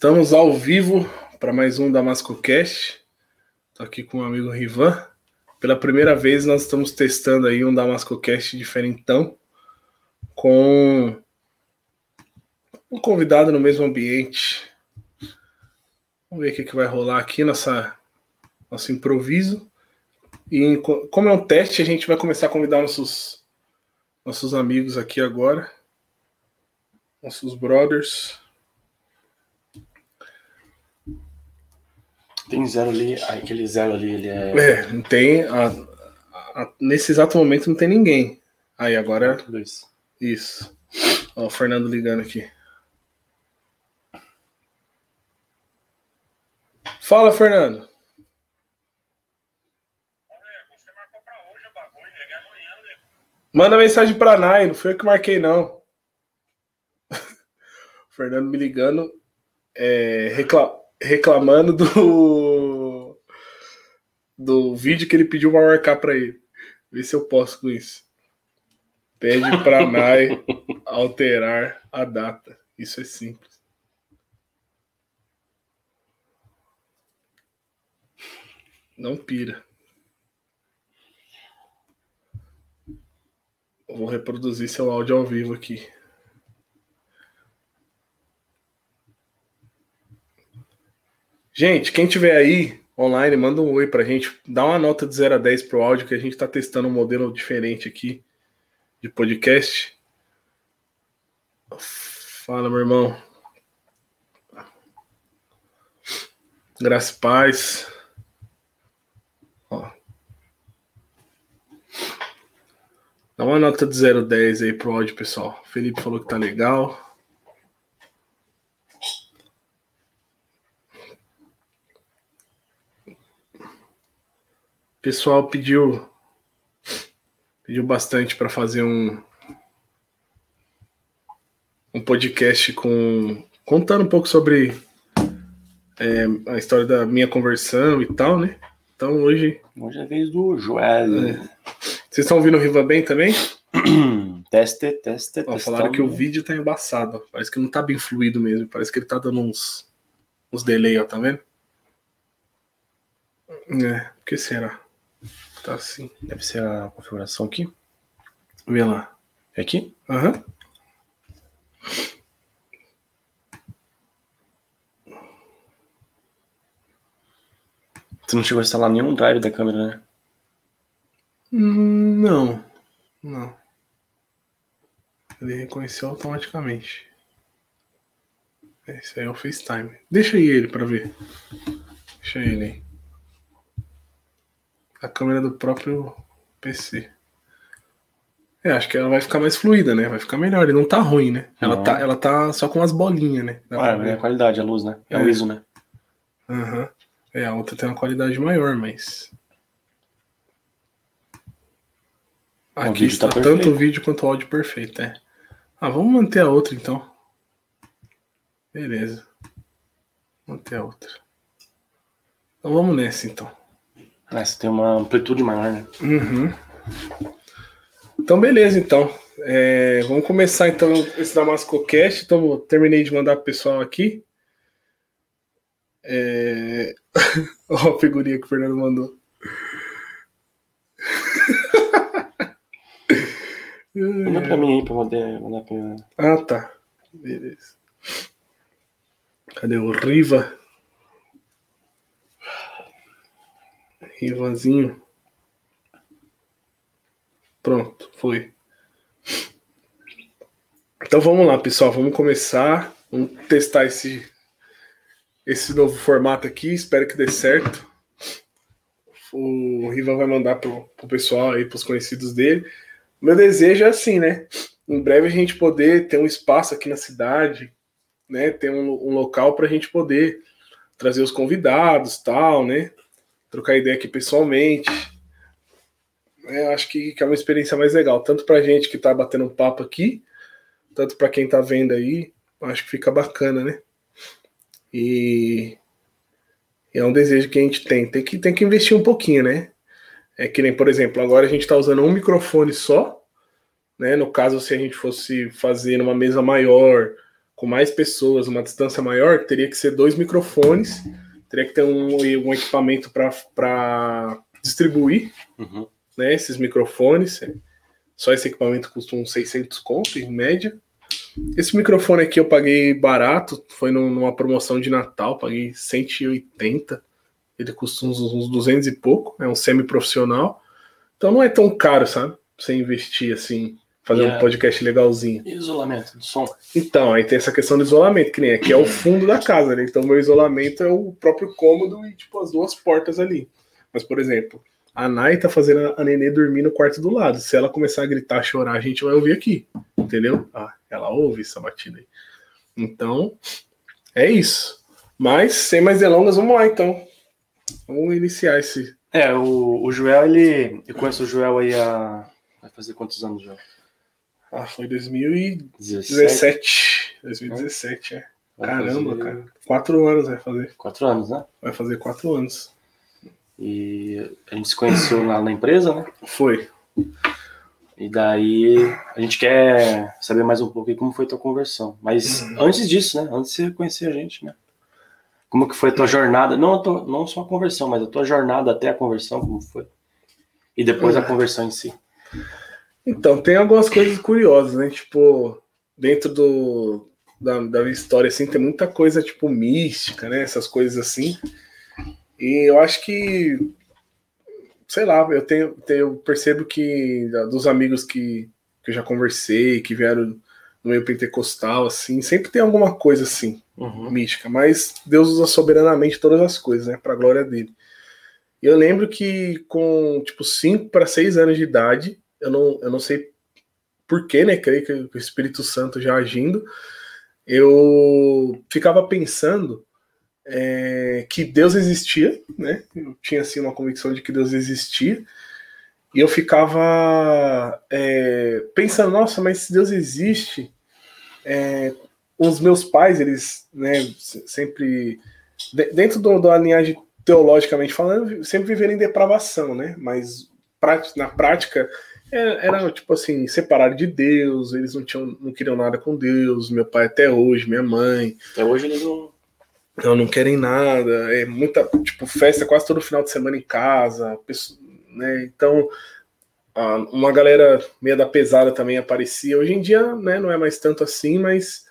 Estamos ao vivo para mais um Damasco Cast. Estou aqui com o amigo Rivan. Pela primeira vez nós estamos testando aí um Damasco Cast diferentão com um convidado no mesmo ambiente. Vamos ver o que, que vai rolar aqui nossa nosso improviso. E como é um teste, a gente vai começar a convidar nossos nossos amigos aqui agora, nossos brothers. Tem zero ali, aquele zero ali, ele é. É, não tem. A, a, nesse exato momento não tem ninguém. Aí agora. Dois. Isso. Ó, o Fernando ligando aqui. Fala, Fernando. Manda mensagem pra Nai, não foi eu que marquei, não. Fernando me ligando, é, recla reclamando do do vídeo que ele pediu pra marcar pra ele. Vê se eu posso com isso. Pede pra Nai alterar a data. Isso é simples. Não pira. Vou reproduzir seu áudio ao vivo aqui. Gente, quem tiver aí online, manda um oi pra gente. Dá uma nota de 0 a 10 pro áudio, que a gente tá testando um modelo diferente aqui de podcast. Fala, meu irmão. Graça e paz. Ó. Dá uma nota de 0 a 10 aí pro áudio, pessoal. Felipe falou que tá legal. Pessoal pediu pediu bastante para fazer um um podcast com contando um pouco sobre é, a história da minha conversão e tal, né? Então hoje hoje é a vez do Joel. É. Vocês estão ouvindo o Riva bem também? teste, teste, Ó, falaram que o vídeo tá embaçado. Parece que não tá bem fluido mesmo. Parece que ele tá dando uns, uns delay, ó, tá vendo? É, por que será? Tá assim. Deve ser a configuração aqui. Vê lá. É aqui? Aham. Uhum. Você não chegou a instalar nenhum drive da câmera, né? Hum, não. Não. Ele reconheceu automaticamente. Esse aí é o FaceTime. Deixa aí ele pra ver. Deixa ele aí. A câmera do próprio PC. É, acho que ela vai ficar mais fluida, né? Vai ficar melhor. Ele não tá ruim, né? Ela, Não. tá, ela tá só com as bolinhas, né? Ah, é a qualidade, a luz, né? É, É. o ISO, né? Aham. É, a outra tem uma qualidade maior, mas. O Aqui tá está perfeito. tanto o vídeo quanto o áudio perfeito, é. Ah, vamos manter a outra então. Beleza. Manter a outra. Então vamos nessa então. Essa tem uma amplitude maior, né? Uhum. Então, beleza, então. É, vamos começar então esse Damasco Cast. Então, terminei de mandar pro pessoal aqui. É... Ó, a figurinha que o Fernando mandou. Manda pra mim aí pra poder mandar pra. Ah, tá. Beleza. Cadê o Riva? Rivazinho. Pronto, foi. Então vamos lá, pessoal. Vamos começar. Vamos testar esse, esse novo formato aqui. Espero que dê certo. O Riva vai mandar pro, pro pessoal aí, pros conhecidos dele. Meu desejo é assim, né? Em breve a gente poder ter um espaço aqui na cidade, né? Ter um, um local para a gente poder trazer os convidados, tal, né? Trocar ideia aqui pessoalmente. É, acho que, que é uma experiência mais legal, tanto para gente que está batendo um papo aqui, tanto para quem está vendo aí. Acho que fica bacana, né? E é um desejo que a gente tem. Tem que, tem que investir um pouquinho, né? É que nem, por exemplo, agora a gente está usando um microfone só, né? No caso, se a gente fosse fazer numa mesa maior, com mais pessoas, uma distância maior, teria que ser dois microfones, teria que ter um, um equipamento para distribuir Uhum. né, esses microfones. Só esse equipamento custa uns 600 conto, em média. Esse microfone aqui eu paguei barato, foi num- numa promoção de Natal, paguei 180. Ele custa uns, uns 200 e pouco, é um semi-profissional. Então não é tão caro, sabe? Você investir assim, fazer Yeah. um podcast legalzinho. E isolamento do som? Então, aí tem essa questão do isolamento, que nem aqui é o fundo da casa, né? Então, meu isolamento é o próprio cômodo e, tipo, as duas portas ali. Mas, por exemplo, a Nai tá fazendo a Nenê dormir no quarto do lado. Se ela começar a gritar, chorar, a gente vai ouvir aqui, entendeu? Ah, ela ouve essa batida aí. Então, é isso. Mas, sem mais delongas, vamos lá, então. Vamos iniciar esse... É, o, o Joel, ele. Eu conheço o Joel aí há. Vai fazer quantos anos, Joel? Ah, foi 2017. 17. 2017, é. Vai Caramba, fazer cara. Quatro anos vai fazer. Quatro anos, né? Vai fazer quatro anos. E a gente se conheceu lá na empresa, né? Foi. E daí a gente quer saber mais um pouco aí como foi a tua conversão. Mas Uhum. antes disso, né? Antes de você conhecer a gente, né? Como que foi a tua jornada? Não, a tua- não só a conversão, mas a tua jornada até a conversão, como foi? E depois a Uhum. conversão em si. Então, tem algumas coisas curiosas, né? Tipo, dentro do, da, da história, assim, tem muita coisa, tipo, mística, né? Essas coisas assim. E eu acho que, sei lá, eu tenho, tenho- eu percebo que dos amigos que, que eu já conversei, que vieram no meio pentecostal, assim, sempre tem alguma coisa assim, Uhum. mística, mas Deus usa soberanamente todas as coisas, né, para a glória dele. Eu lembro que com tipo 5 para 6 anos de idade, eu não, eu não sei porquê, né, creio que o Espírito Santo já agindo, eu ficava pensando é, que Deus existia, né? Eu tinha assim uma convicção de que Deus existia. E eu ficava é, pensando, nossa, mas se Deus existe, é, os meus pais, eles, né, se- sempre, de- dentro do, da linhagem teologicamente falando, sempre viveram em depravação, né? Mas na prática era tipo assim, separados de Deus, eles não tinham, não queriam nada com Deus, meu pai até hoje, minha mãe, Até hoje eles não. não, não querem nada, é muita, tipo, festa quase todo final de semana em casa, né? Então, uma galera meia da pesada também aparecia. Hoje em dia, né, não é mais tanto assim, mas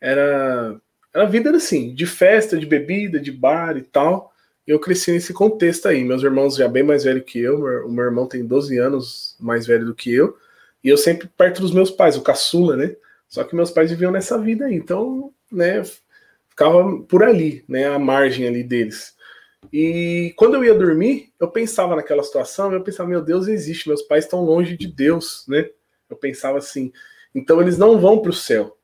era, era a vida era assim, de festa, de bebida, de bar e tal. Eu cresci nesse contexto aí. Meus irmãos já bem mais velhos que eu, o meu irmão tem 12 anos mais velho do que eu, e eu sempre perto dos meus pais, o caçula, né? Só que meus pais viviam nessa vida aí, então, né, ficava por ali, né, à margem ali deles. E quando eu ia dormir, eu pensava naquela situação, eu pensava, meu Deus, existe, meus pais estão longe de Deus, né? Eu pensava assim, então eles não vão para o céu.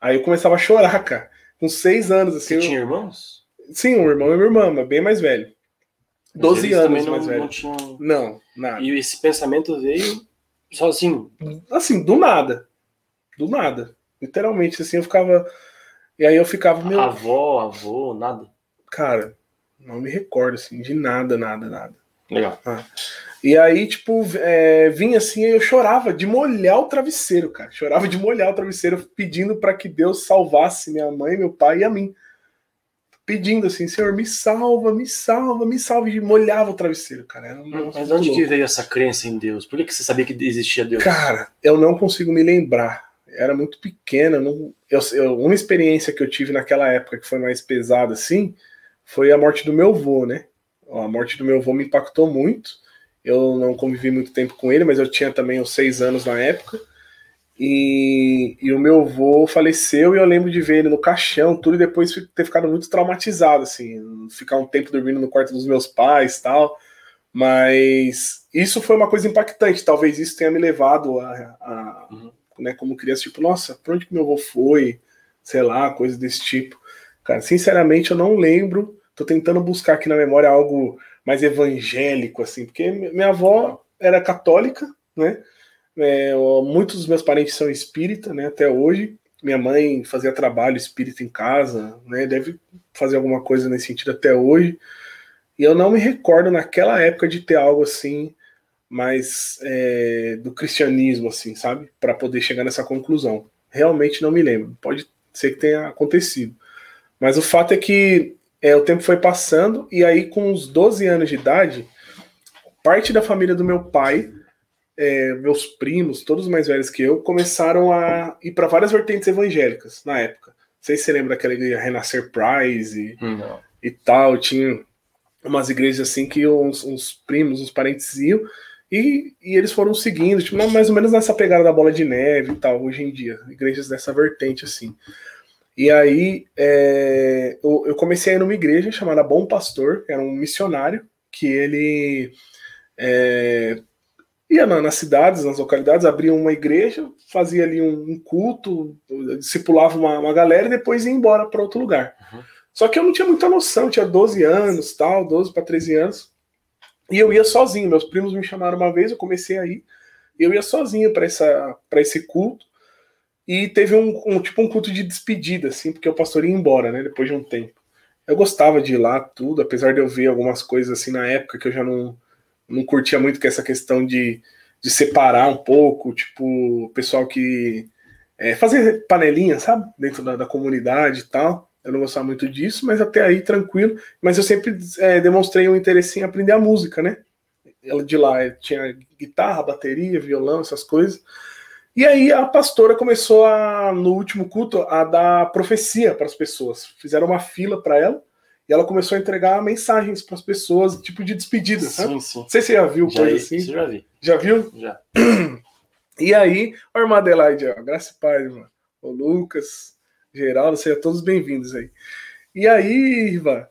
Aí eu começava a chorar, cara, com seis anos, assim. Você eu- tinha irmãos? Sim, um irmão e uma irmã, mas bem mais velho. 12 Eles anos não, mais velho. não. Não, nada. E esse pensamento veio sozinho. Assim, do nada. Do nada. Literalmente, assim, eu ficava. E aí eu ficava, meu. Avó, avô, nada. Cara, não me recordo, assim, de nada, nada, nada. Legal. E aí, tipo, é, vinha assim, eu chorava de molhar o travesseiro, cara. Chorava de molhar o travesseiro, pedindo para que Deus salvasse minha mãe, meu pai e a mim. Pedindo assim, Senhor, me salva, me salva, me salve. E molhava o travesseiro, cara. Um Mas onde louco. que veio essa crença em Deus? Por que, que você sabia que existia Deus? Cara, eu não consigo me lembrar. Era muito pequena. Não, eu, eu- uma experiência que eu tive naquela época que foi mais pesada, assim, foi a morte do meu avô, né? A morte do meu avô me impactou muito. Eu não convivi muito tempo com ele, mas eu tinha também uns seis anos na época. E, e o meu avô faleceu e eu lembro de ver ele no caixão, tudo, e depois ter ficado muito traumatizado, assim, ficar um tempo dormindo no quarto dos meus pais tal. Mas isso foi uma coisa impactante. Talvez isso tenha me levado a, a- Uhum. né, como criança, tipo, nossa, pra onde que meu avô foi? Sei lá, coisa desse tipo. Cara, sinceramente, eu não lembro. Tô tentando buscar aqui na memória algo mais evangélico, assim, porque mi- minha avó era católica, né? É, muitos dos meus parentes são espírita, né? Até hoje. Minha mãe fazia trabalho espírita em casa, né? Deve fazer alguma coisa nesse sentido até hoje. E eu não me recordo naquela época de ter algo assim, mais é, do cristianismo, assim, sabe? Para poder chegar nessa conclusão. Realmente não me lembro. Pode sei que tenha acontecido. Mas o fato é que é, o tempo foi passando, e aí, com uns 12 anos de idade, parte da família do meu pai, é, meus primos, todos mais velhos que eu, começaram a ir para várias vertentes evangélicas na época. Não sei se você lembra daquela igreja Renascer Prize e, e tal, tinha umas igrejas assim que uns, uns primos, uns parentes iam, e, e, eles foram seguindo, tipo, mais ou menos nessa pegada da bola de neve e tal, hoje em dia, igrejas dessa vertente assim. E aí é, eu, eu, comecei a ir numa igreja chamada Bom Pastor, era um missionário que ele é, ia na, nas cidades, nas localidades, abria uma igreja, fazia ali um, um culto, discipulava uma, uma, galera e depois ia embora para outro lugar. Uhum. Só que eu não tinha muita noção, tinha 12 anos, tal, 12 para 13 anos. E eu ia sozinho, meus primos me chamaram uma vez, eu comecei a ir, e eu ia sozinho para esse culto. E teve um, um, tipo um culto de despedida, assim, porque o pastor ia embora, né? Depois de um tempo. Eu gostava de ir lá, tudo, apesar de eu ver algumas coisas assim na época que eu já não, não curtia muito que essa questão de, de separar um pouco, tipo, o pessoal que é, fazer panelinha, sabe? Dentro da, da, comunidade e tal. Eu não gostava muito disso, mas até aí tranquilo. Mas eu sempre é, demonstrei um interesse em aprender a música, né? Ela de lá tinha guitarra, bateria, violão, essas coisas. E aí a pastora começou a, no último culto a dar profecia para as pessoas. Fizeram uma fila para ela e ela começou a entregar mensagens para as pessoas, tipo de despedida. Sim, sabe? sim. Não sei se você já viu já coisa assim. já vi. Já viu? Já. E aí, o irmã Adelaide, ó, graça e paz, irmã. O Lucas, Geraldo, sejam todos bem-vindos aí. E aí, Iva,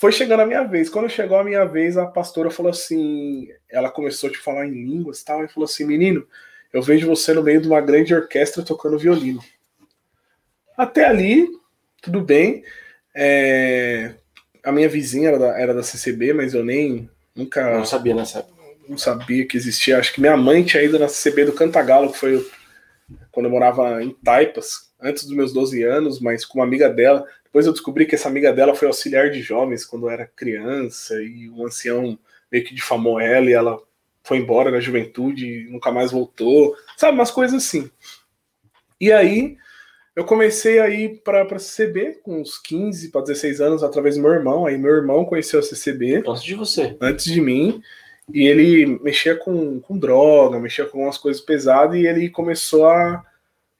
foi chegando a minha vez. Quando chegou a minha vez, a pastora falou assim: ela começou a tipo, falar em línguas e tal, e falou assim: menino, eu vejo você no meio de uma grande orquestra tocando violino. Até ali, tudo bem. É... A minha vizinha era da, era da CCB, mas eu nem nunca. Não sabia nessa Não sabia que existia. Acho que minha mãe tinha ido na CCB do Cantagalo, que foi quando eu morava em Taipas, antes dos meus 12 anos, mas com uma amiga dela. Depois eu descobri que essa amiga dela foi auxiliar de jovens quando eu era criança, e um ancião meio que difamou ela e ela foi embora na juventude e nunca mais voltou. Sabe, umas coisas assim. E aí eu comecei a ir para a CCB com uns 15 para 16 anos através do meu irmão. Aí meu irmão conheceu a CCB. Antes de você. Antes de mim. E ele mexia com, com droga, mexia com umas coisas pesadas e ele começou a.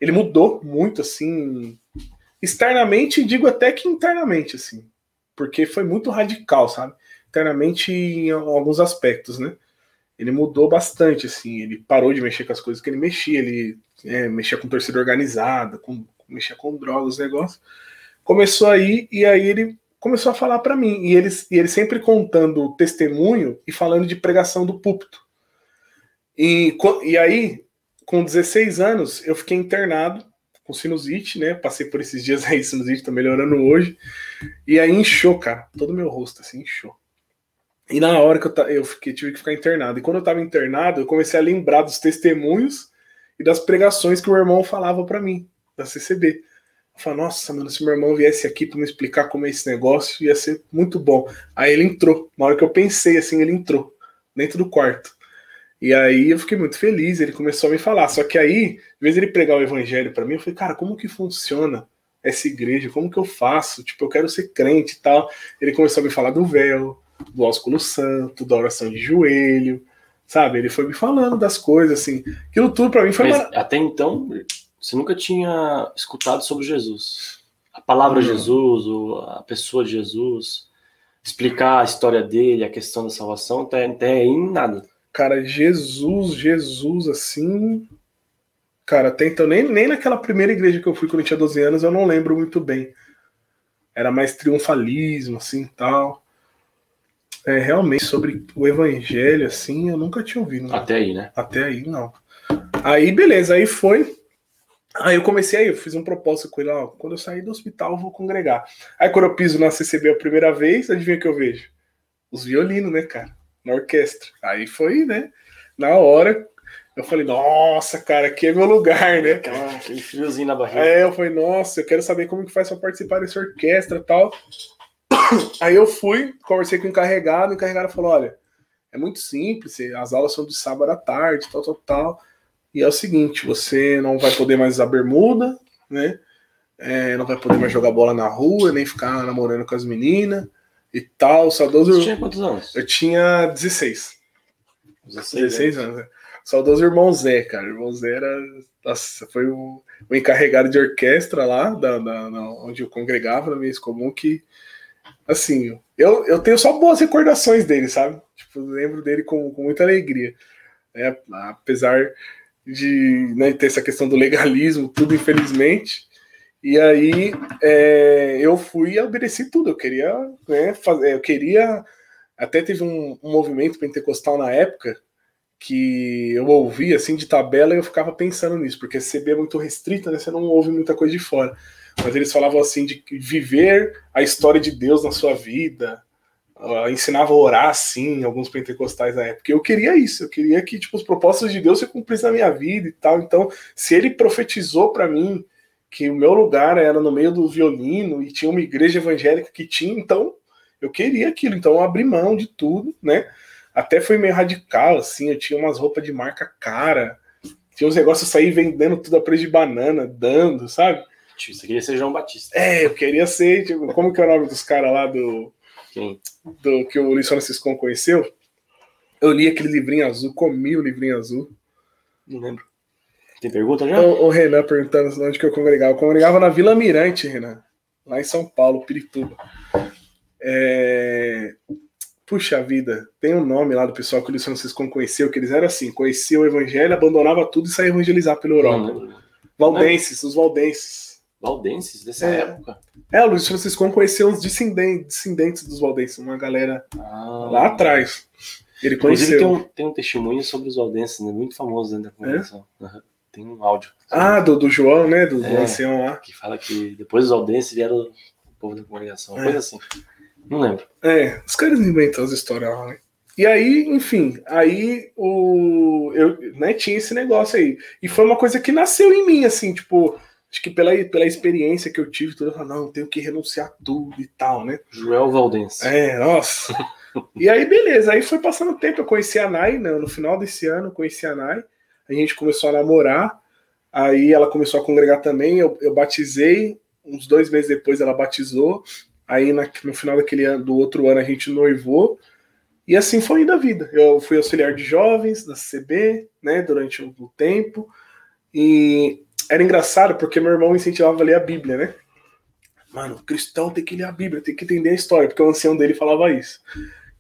Ele mudou muito, assim. Externamente, digo até que internamente, assim. Porque foi muito radical, sabe? Internamente em alguns aspectos, né? ele mudou bastante, assim, ele parou de mexer com as coisas que ele mexia, ele é, mexia com torcida organizada, com, mexia com drogas, negócio. Começou aí, e aí ele começou a falar para mim, e ele, e ele sempre contando testemunho e falando de pregação do púlpito. E, e aí, com 16 anos, eu fiquei internado com sinusite, né? Passei por esses dias aí, sinusite tá melhorando hoje. E aí inchou, cara, todo meu rosto, assim, inchou. E na hora que eu, eu fiquei, tive que ficar internado. E quando eu estava internado, eu comecei a lembrar dos testemunhos e das pregações que o irmão falava para mim, da CCB. Eu falei, nossa, mano, se meu irmão viesse aqui para me explicar como é esse negócio, ia ser muito bom. Aí ele entrou. Na hora que eu pensei assim, ele entrou dentro do quarto. E aí eu fiquei muito feliz, ele começou a me falar. Só que aí, de vez ele pregar o evangelho para mim, eu falei, cara, como que funciona essa igreja? Como que eu faço? Tipo, eu quero ser crente e tal. Ele começou a me falar do véu, do ósculo santo, da oração de joelho, sabe? Ele foi me falando das coisas, assim. Aquilo tudo para mim foi. Mas, Até então, você nunca tinha escutado sobre Jesus. A palavra Jesus, a pessoa de Jesus, explicar a história dele, a questão da salvação, até, até em nada. Cara, Jesus, Jesus, assim. Cara, até então, nem, nem naquela primeira igreja que eu fui quando eu tinha 12 anos, eu não lembro muito bem. Era mais triunfalismo, assim tal. É, realmente, sobre o evangelho, assim, eu nunca tinha ouvido. Né? Até aí, né? Até aí, não. Aí, beleza, aí foi. Aí eu comecei aí, eu fiz um propósito com ele, ó, quando eu sair do hospital eu vou congregar. Aí quando eu piso na CCB a primeira vez, adivinha o que eu vejo? Os violinos, né, cara? Na orquestra. Aí foi, né? Na hora, eu falei, nossa, cara, aqui é meu lugar, né? Aquele friozinho na barriga. É, eu falei, nossa, eu quero saber como que faz pra participar dessa orquestra e tal. Aí eu fui, conversei com o encarregado, o encarregado falou: olha, é muito simples, as aulas são de sábado à tarde, tal, tal, tal. E é o seguinte: você não vai poder mais usar bermuda, né? é, não vai poder mais jogar bola na rua, nem ficar namorando com as meninas e tal. Saudoso. Você tinha quantos anos? Eu tinha 16. 16, 16 anos. né? Saudoso irmão Zé, cara. O irmão Zé era. Nossa, foi o, o encarregado de orquestra lá, da, da- da- onde eu congregava na minha comum, que. Assim, eu, eu tenho só boas recordações dele, sabe? Tipo, lembro dele com, com muita alegria. né? Apesar de né, ter essa questão do legalismo, tudo infelizmente. E aí é, eu fui e obedeci tudo. Eu queria, né, fazer, eu queria. Até teve um, um movimento pentecostal na época que eu ouvia assim de tabela e eu ficava pensando nisso, porque CB é muito restrita, né? Você não ouve muita coisa de fora. Mas eles falavam assim de viver a história de Deus na sua vida, uh, ensinava a orar assim, alguns pentecostais na época. Eu queria isso, eu queria que tipo os propósitos de Deus se cumprissem na minha vida e tal. Então, se ele profetizou para mim que o meu lugar era no meio do violino e tinha uma igreja evangélica que tinha, então eu queria aquilo, então eu abri mão de tudo, né? Até foi meio radical, assim, eu tinha umas roupas de marca cara, tinha uns negócios sair vendendo tudo a preço de banana, dando, sabe? Você queria ser João Batista. É, eu queria ser, tipo, como que é o nome dos caras lá do, Do que o Luiz Franciscon conheceu? Eu li aquele livrinho azul, comi o livrinho azul. Não lembro. Tem pergunta já? O, o Renan perguntando onde que eu congregava. Eu congregava na Vila Mirante, Renan, lá em São Paulo, Pirituba. É... Puxa vida, tem um nome lá do pessoal que o Luiz Francisco conheceu, que eles eram assim, conheciam o evangelho, abandonava tudo e saía evangelizar pela Não Europa. lembro. Valdenses, os valdenses. Valdenses dessa É. época? É, o Luiz Francisco conheceu os descendentes, descendentes dos valdenses, uma galera Ah. lá atrás. Ele conheceu. tem um, tem um testemunho sobre os valdenses, né? Muito famoso dentro da congregação. Aham. Tem um áudio. Ah, do, do João, né? Do, do É. ancião lá. Que fala que depois dos valdenses vieram o povo da congregação. É. coisa assim. Não lembro. É, os caras inventam as histórias lá, né? E aí, enfim, aí o eu né, tinha esse negócio aí. E foi uma coisa que nasceu em mim, assim, tipo, acho que pela, pela experiência que eu tive, tudo, eu falei, não, eu tenho que renunciar a tudo e tal, né? Joel Valdense. É, nossa. e aí, beleza, aí foi passando o tempo, eu conheci a Nai, né, no final desse ano, eu conheci a Nai, a gente começou a namorar, aí ela começou a congregar também, eu, eu batizei, uns dois meses depois ela batizou, aí na- no final daquele ano, do outro ano a gente noivou, e assim foi indo a vida. Eu fui auxiliar de jovens da CB, né, durante o tempo, e era engraçado porque meu irmão incentivava a ler a Bíblia, né? Mano, o cristão tem que ler a Bíblia, tem que entender a história, porque o ancião dele falava isso.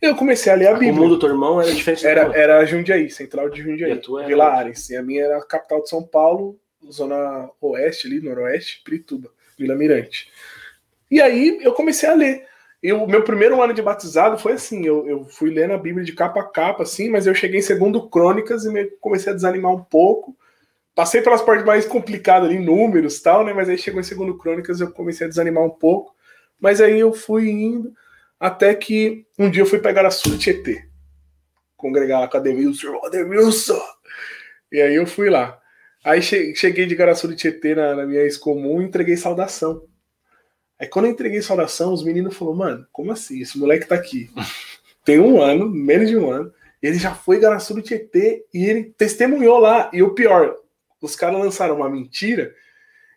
Eu comecei a ler a O Bíblia. mundo do teu irmão era diferente do Era, teu. era Jundiaí, central de Jundiaí. E a tua era Vila? Ares. E a minha era a capital de São Paulo, zona oeste ali, noroeste, Pirituba, Vila Mirante. E aí eu comecei a ler. E o meu primeiro ano de batizado foi assim, eu, eu fui lendo a Bíblia de capa a capa, assim, mas eu cheguei em segundo Crônicas e comecei a desanimar um pouco. Passei pelas partes mais complicadas ali, números e tal, né? Mas aí chegou em segundo Crônicas eu comecei a desanimar um pouco. Mas aí eu fui indo, até que um dia eu fui pegar a Sul Tietê. Congregar lá com a Demilson, ô Demilson! E aí eu fui lá. Aí che- cheguei de Garaçu de Tietê na, na minha ex-comum e entreguei saudação. Aí quando eu entreguei saudação, os meninos falaram, mano, como assim? Esse moleque tá aqui. Tem um ano, menos de um ano, ele já foi Garaçu do Tietê e ele testemunhou lá. E o pior, os caras lançaram uma mentira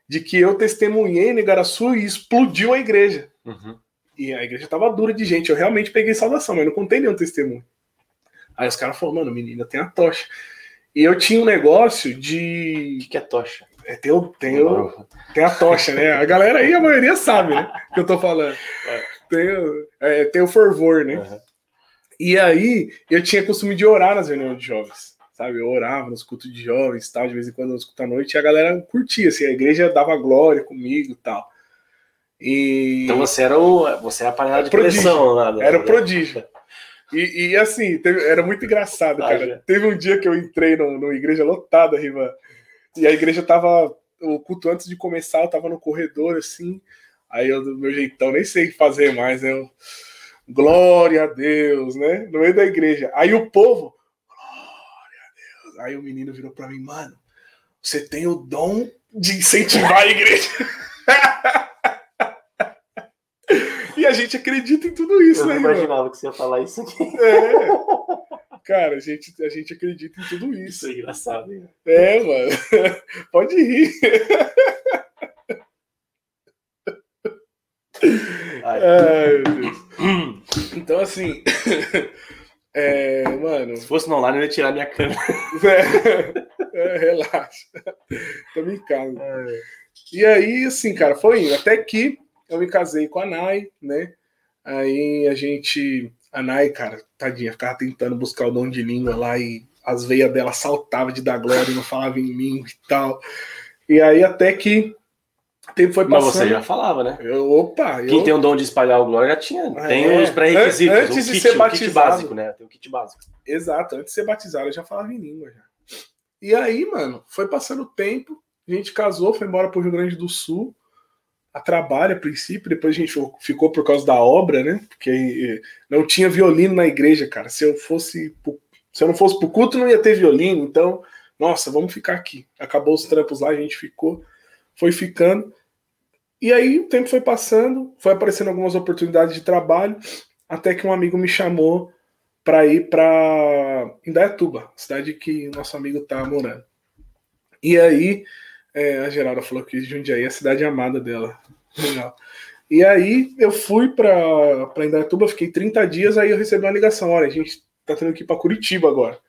de que eu testemunhei em Garaçu e explodiu a igreja. Uhum. E a igreja tava dura de gente. Eu realmente peguei saudação, mas não contei nenhum testemunho. Aí os caras falaram, mano, menina, tem a tocha. E eu tinha um negócio O de. que, que é tocha? É, tem, o, tem, o, tem a tocha, né? A galera aí, a maioria sabe, né? Que eu tô falando. Tem, o- é, tem o fervor, né? Uhum. E aí, eu tinha costume de orar nas reuniões de jovens, sabe? Eu orava nos cultos de jovens, tal, de vez em quando nos cultos à noite, e a galera curtia, assim, a igreja dava glória comigo e tal. E Então você era o. Você era a panela de Prodígio. pressão lá. era o prodígio. E, e, assim, teve- era muito engraçado, Ah, cara. Teve um dia que eu entrei no- numa igreja lotada, Riva, e a igreja tava. O culto antes de começar, eu tava no corredor, assim. Aí eu, do meu jeitão, nem sei fazer mais, né? Eu, Glória a Deus, né? No meio da igreja. Aí o povo, Aí o menino virou pra mim, mano, você tem o dom de incentivar a igreja. e a gente acredita em tudo isso, Eu né, não irmão? imaginava que você ia falar isso aqui. É. Cara, a gente, a gente acredita em tudo Isso isso. é engraçado, hein? É, mano. Pode rir. Ai, meu Deus. Então, assim. É, mano. Se fosse no online, eu ia tirar minha câmera. É, é, relaxa. Tô em casa. E aí, assim, cara, foi indo. Até que eu me casei com a Nai, né? Aí a gente. A Nai, cara, tadinha, ficava tentando buscar o dom de língua lá e as veias dela saltavam de dar glória e não falava em mim e tal. E aí até que o tempo foi passando. Mas você já falava, né? Eu, opa! Quem eu... tem o dom de espalhar o glória já tinha. É, tem os pré-requisitos. Antes de ser batizado. kit básico, né? Tem o kit básico. Exato, antes de ser batizado eu já falava em língua já. E aí, mano, foi passando o tempo, a gente casou, foi embora pro Rio Grande do Sul, a trabalho a princípio, depois a gente ficou por causa da obra, né? Porque não tinha violino na igreja, cara. Se eu fosse se eu não fosse pro culto, não ia ter violino, então, nossa, vamos ficar aqui. Acabou os trampos lá, a gente ficou, foi ficando. E aí o tempo foi passando, foi aparecendo algumas oportunidades de trabalho, até que um amigo me chamou para ir para Indaiatuba, cidade que nosso amigo tá morando. E aí é, a Geralda falou que Jundiaí é a cidade amada dela. Legal. E aí eu fui para Indaiatuba, fiquei 30 dias, aí eu recebi uma ligação, olha, a gente tá tendo que ir para Curitiba agora.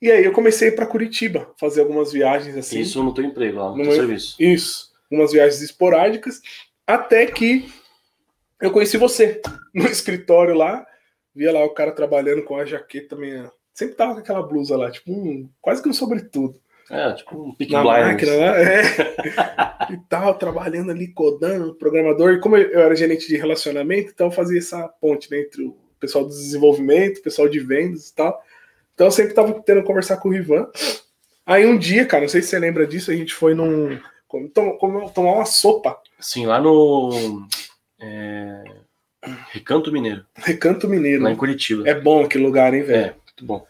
E aí eu comecei para Curitiba, fazer algumas viagens assim. Isso no teu emprego lá, no, no teu serviço. Isso, umas viagens esporádicas, até que eu conheci você no escritório lá, via lá o cara trabalhando com a jaqueta minha, sempre tava com aquela blusa lá, tipo um, quase que um sobretudo. É, tipo um pick Na máquina lá, é. e tal, trabalhando ali, codando, programador. E como eu era gerente de relacionamento, então eu fazia essa ponte né, entre o pessoal do desenvolvimento, pessoal de vendas e tal. Então eu sempre tava tentando conversar com o Rivan. Aí um dia, cara, não sei se você lembra disso, a gente foi num. tomar uma sopa. Sim, lá no. É... Recanto Mineiro. Recanto Mineiro. Lá em Curitiba. É bom aquele lugar, hein, velho? É, muito bom.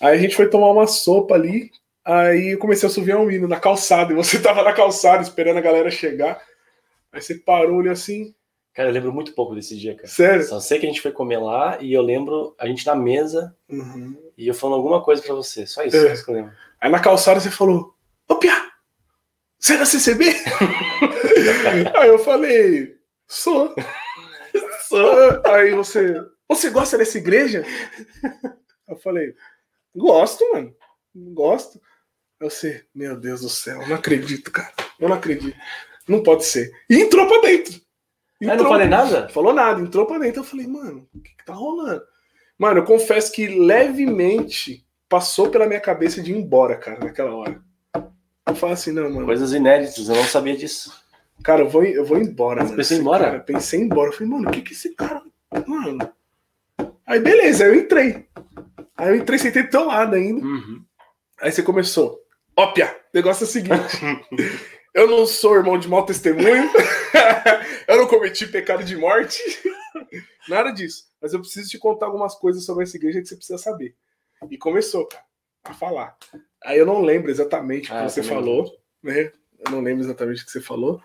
Aí a gente foi tomar uma sopa ali. Aí eu comecei a subir um hino na calçada. E você tava na calçada esperando a galera chegar. Aí você parou ali assim. Cara, eu lembro muito pouco desse dia, cara. Sério? Só sei que a gente foi comer lá e eu lembro a gente na mesa uhum. e eu falando alguma coisa para você. Só isso, é. isso que eu lembro. Aí na calçada você falou: Ô Pia, você é da CCB? Aí eu falei: Sou. Sou. Aí você: Você gosta dessa igreja? Eu falei: Gosto, mano. Gosto. Aí você: Meu Deus do céu, eu não acredito, cara. Eu não acredito. Não pode ser. E entrou pra dentro. Entrou, não falei nada? Falou nada, entrou pra dentro. Eu falei, mano, o que, que tá rolando? Mano, eu confesso que levemente passou pela minha cabeça de ir embora, cara, naquela hora. Eu falo assim, não, mano. Coisas inéditas, eu não sabia disso. Cara, eu vou, eu vou embora, Você mano. Pensei em embora? Cara, pensei em embora. Eu falei, mano, o que que esse cara. Mano. Aí beleza, aí eu entrei. Aí eu entrei, sentei do teu lado ainda. Uhum. Aí você começou. Ópia, o negócio é o seguinte. Eu não sou irmão de mau testemunho. eu não cometi pecado de morte. Nada disso. Mas eu preciso te contar algumas coisas sobre essa igreja que você precisa saber. E começou, cara, a falar. Aí eu não lembro exatamente o que ah, você falou, né? Eu não lembro exatamente o que você falou.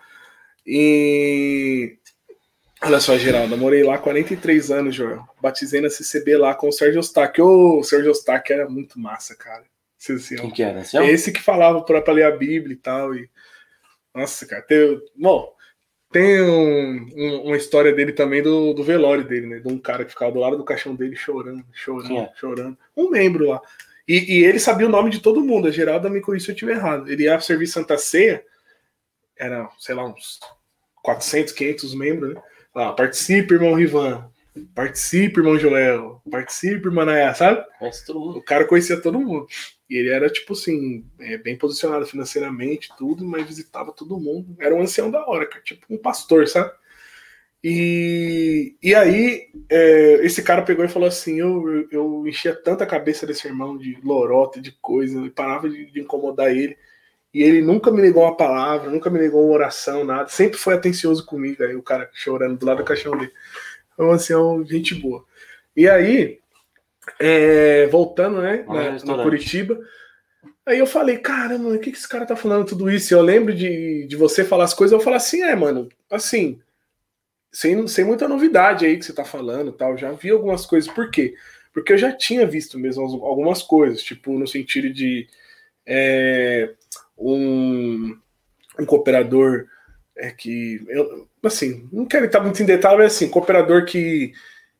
E. Olha só, Geraldo, eu morei lá 43 anos, Joel. Batizei na CCB lá com o Sérgio Ostaque. Ô, o Sérgio Ostaque era muito massa, cara. Quem que era? Esse que falava para ler a Bíblia e tal. E nossa, cara, tem, bom, tem um, um, uma história dele também do, do velório dele, né? De um cara que ficava do lado do caixão dele chorando, chorando, é? chorando. Um membro lá. E, e, ele sabia o nome de todo mundo. A Geralda me corrigiu se eu estiver errado. Ele ia servir Santa Ceia, era, sei lá, uns 400, 500 membros, né? Lá, participe, irmão Rivan. Participe, irmão Joel. Participe, irmã Naya, sabe? todo mundo. O cara conhecia todo mundo. E ele era, tipo assim, é, bem posicionado financeiramente, tudo, mas visitava todo mundo. Era um ancião da hora, cara, tipo um pastor, sabe? E, e aí, é, esse cara pegou e falou assim: eu, eu, enchia tanta cabeça desse irmão de lorota, de coisa, e parava de, de, incomodar ele. E ele nunca me negou uma palavra, nunca me negou uma oração, nada. Sempre foi atencioso comigo. Aí o cara chorando do lado do caixão dele. Então, assim, é gente boa. E aí, é, voltando, né, na, no Curitiba. Aí eu falei, caramba, o que, que esse cara tá falando tudo isso? E eu lembro de, de você falar as coisas, eu falo assim, é, mano, assim, sem, sem muita novidade aí que você tá falando tal. Já vi algumas coisas. Por quê? Porque eu já tinha visto mesmo algumas coisas, tipo, no sentido de é, um, um cooperador É que, eu, assim, não quero entrar muito em detalhe, mas assim, cooperador que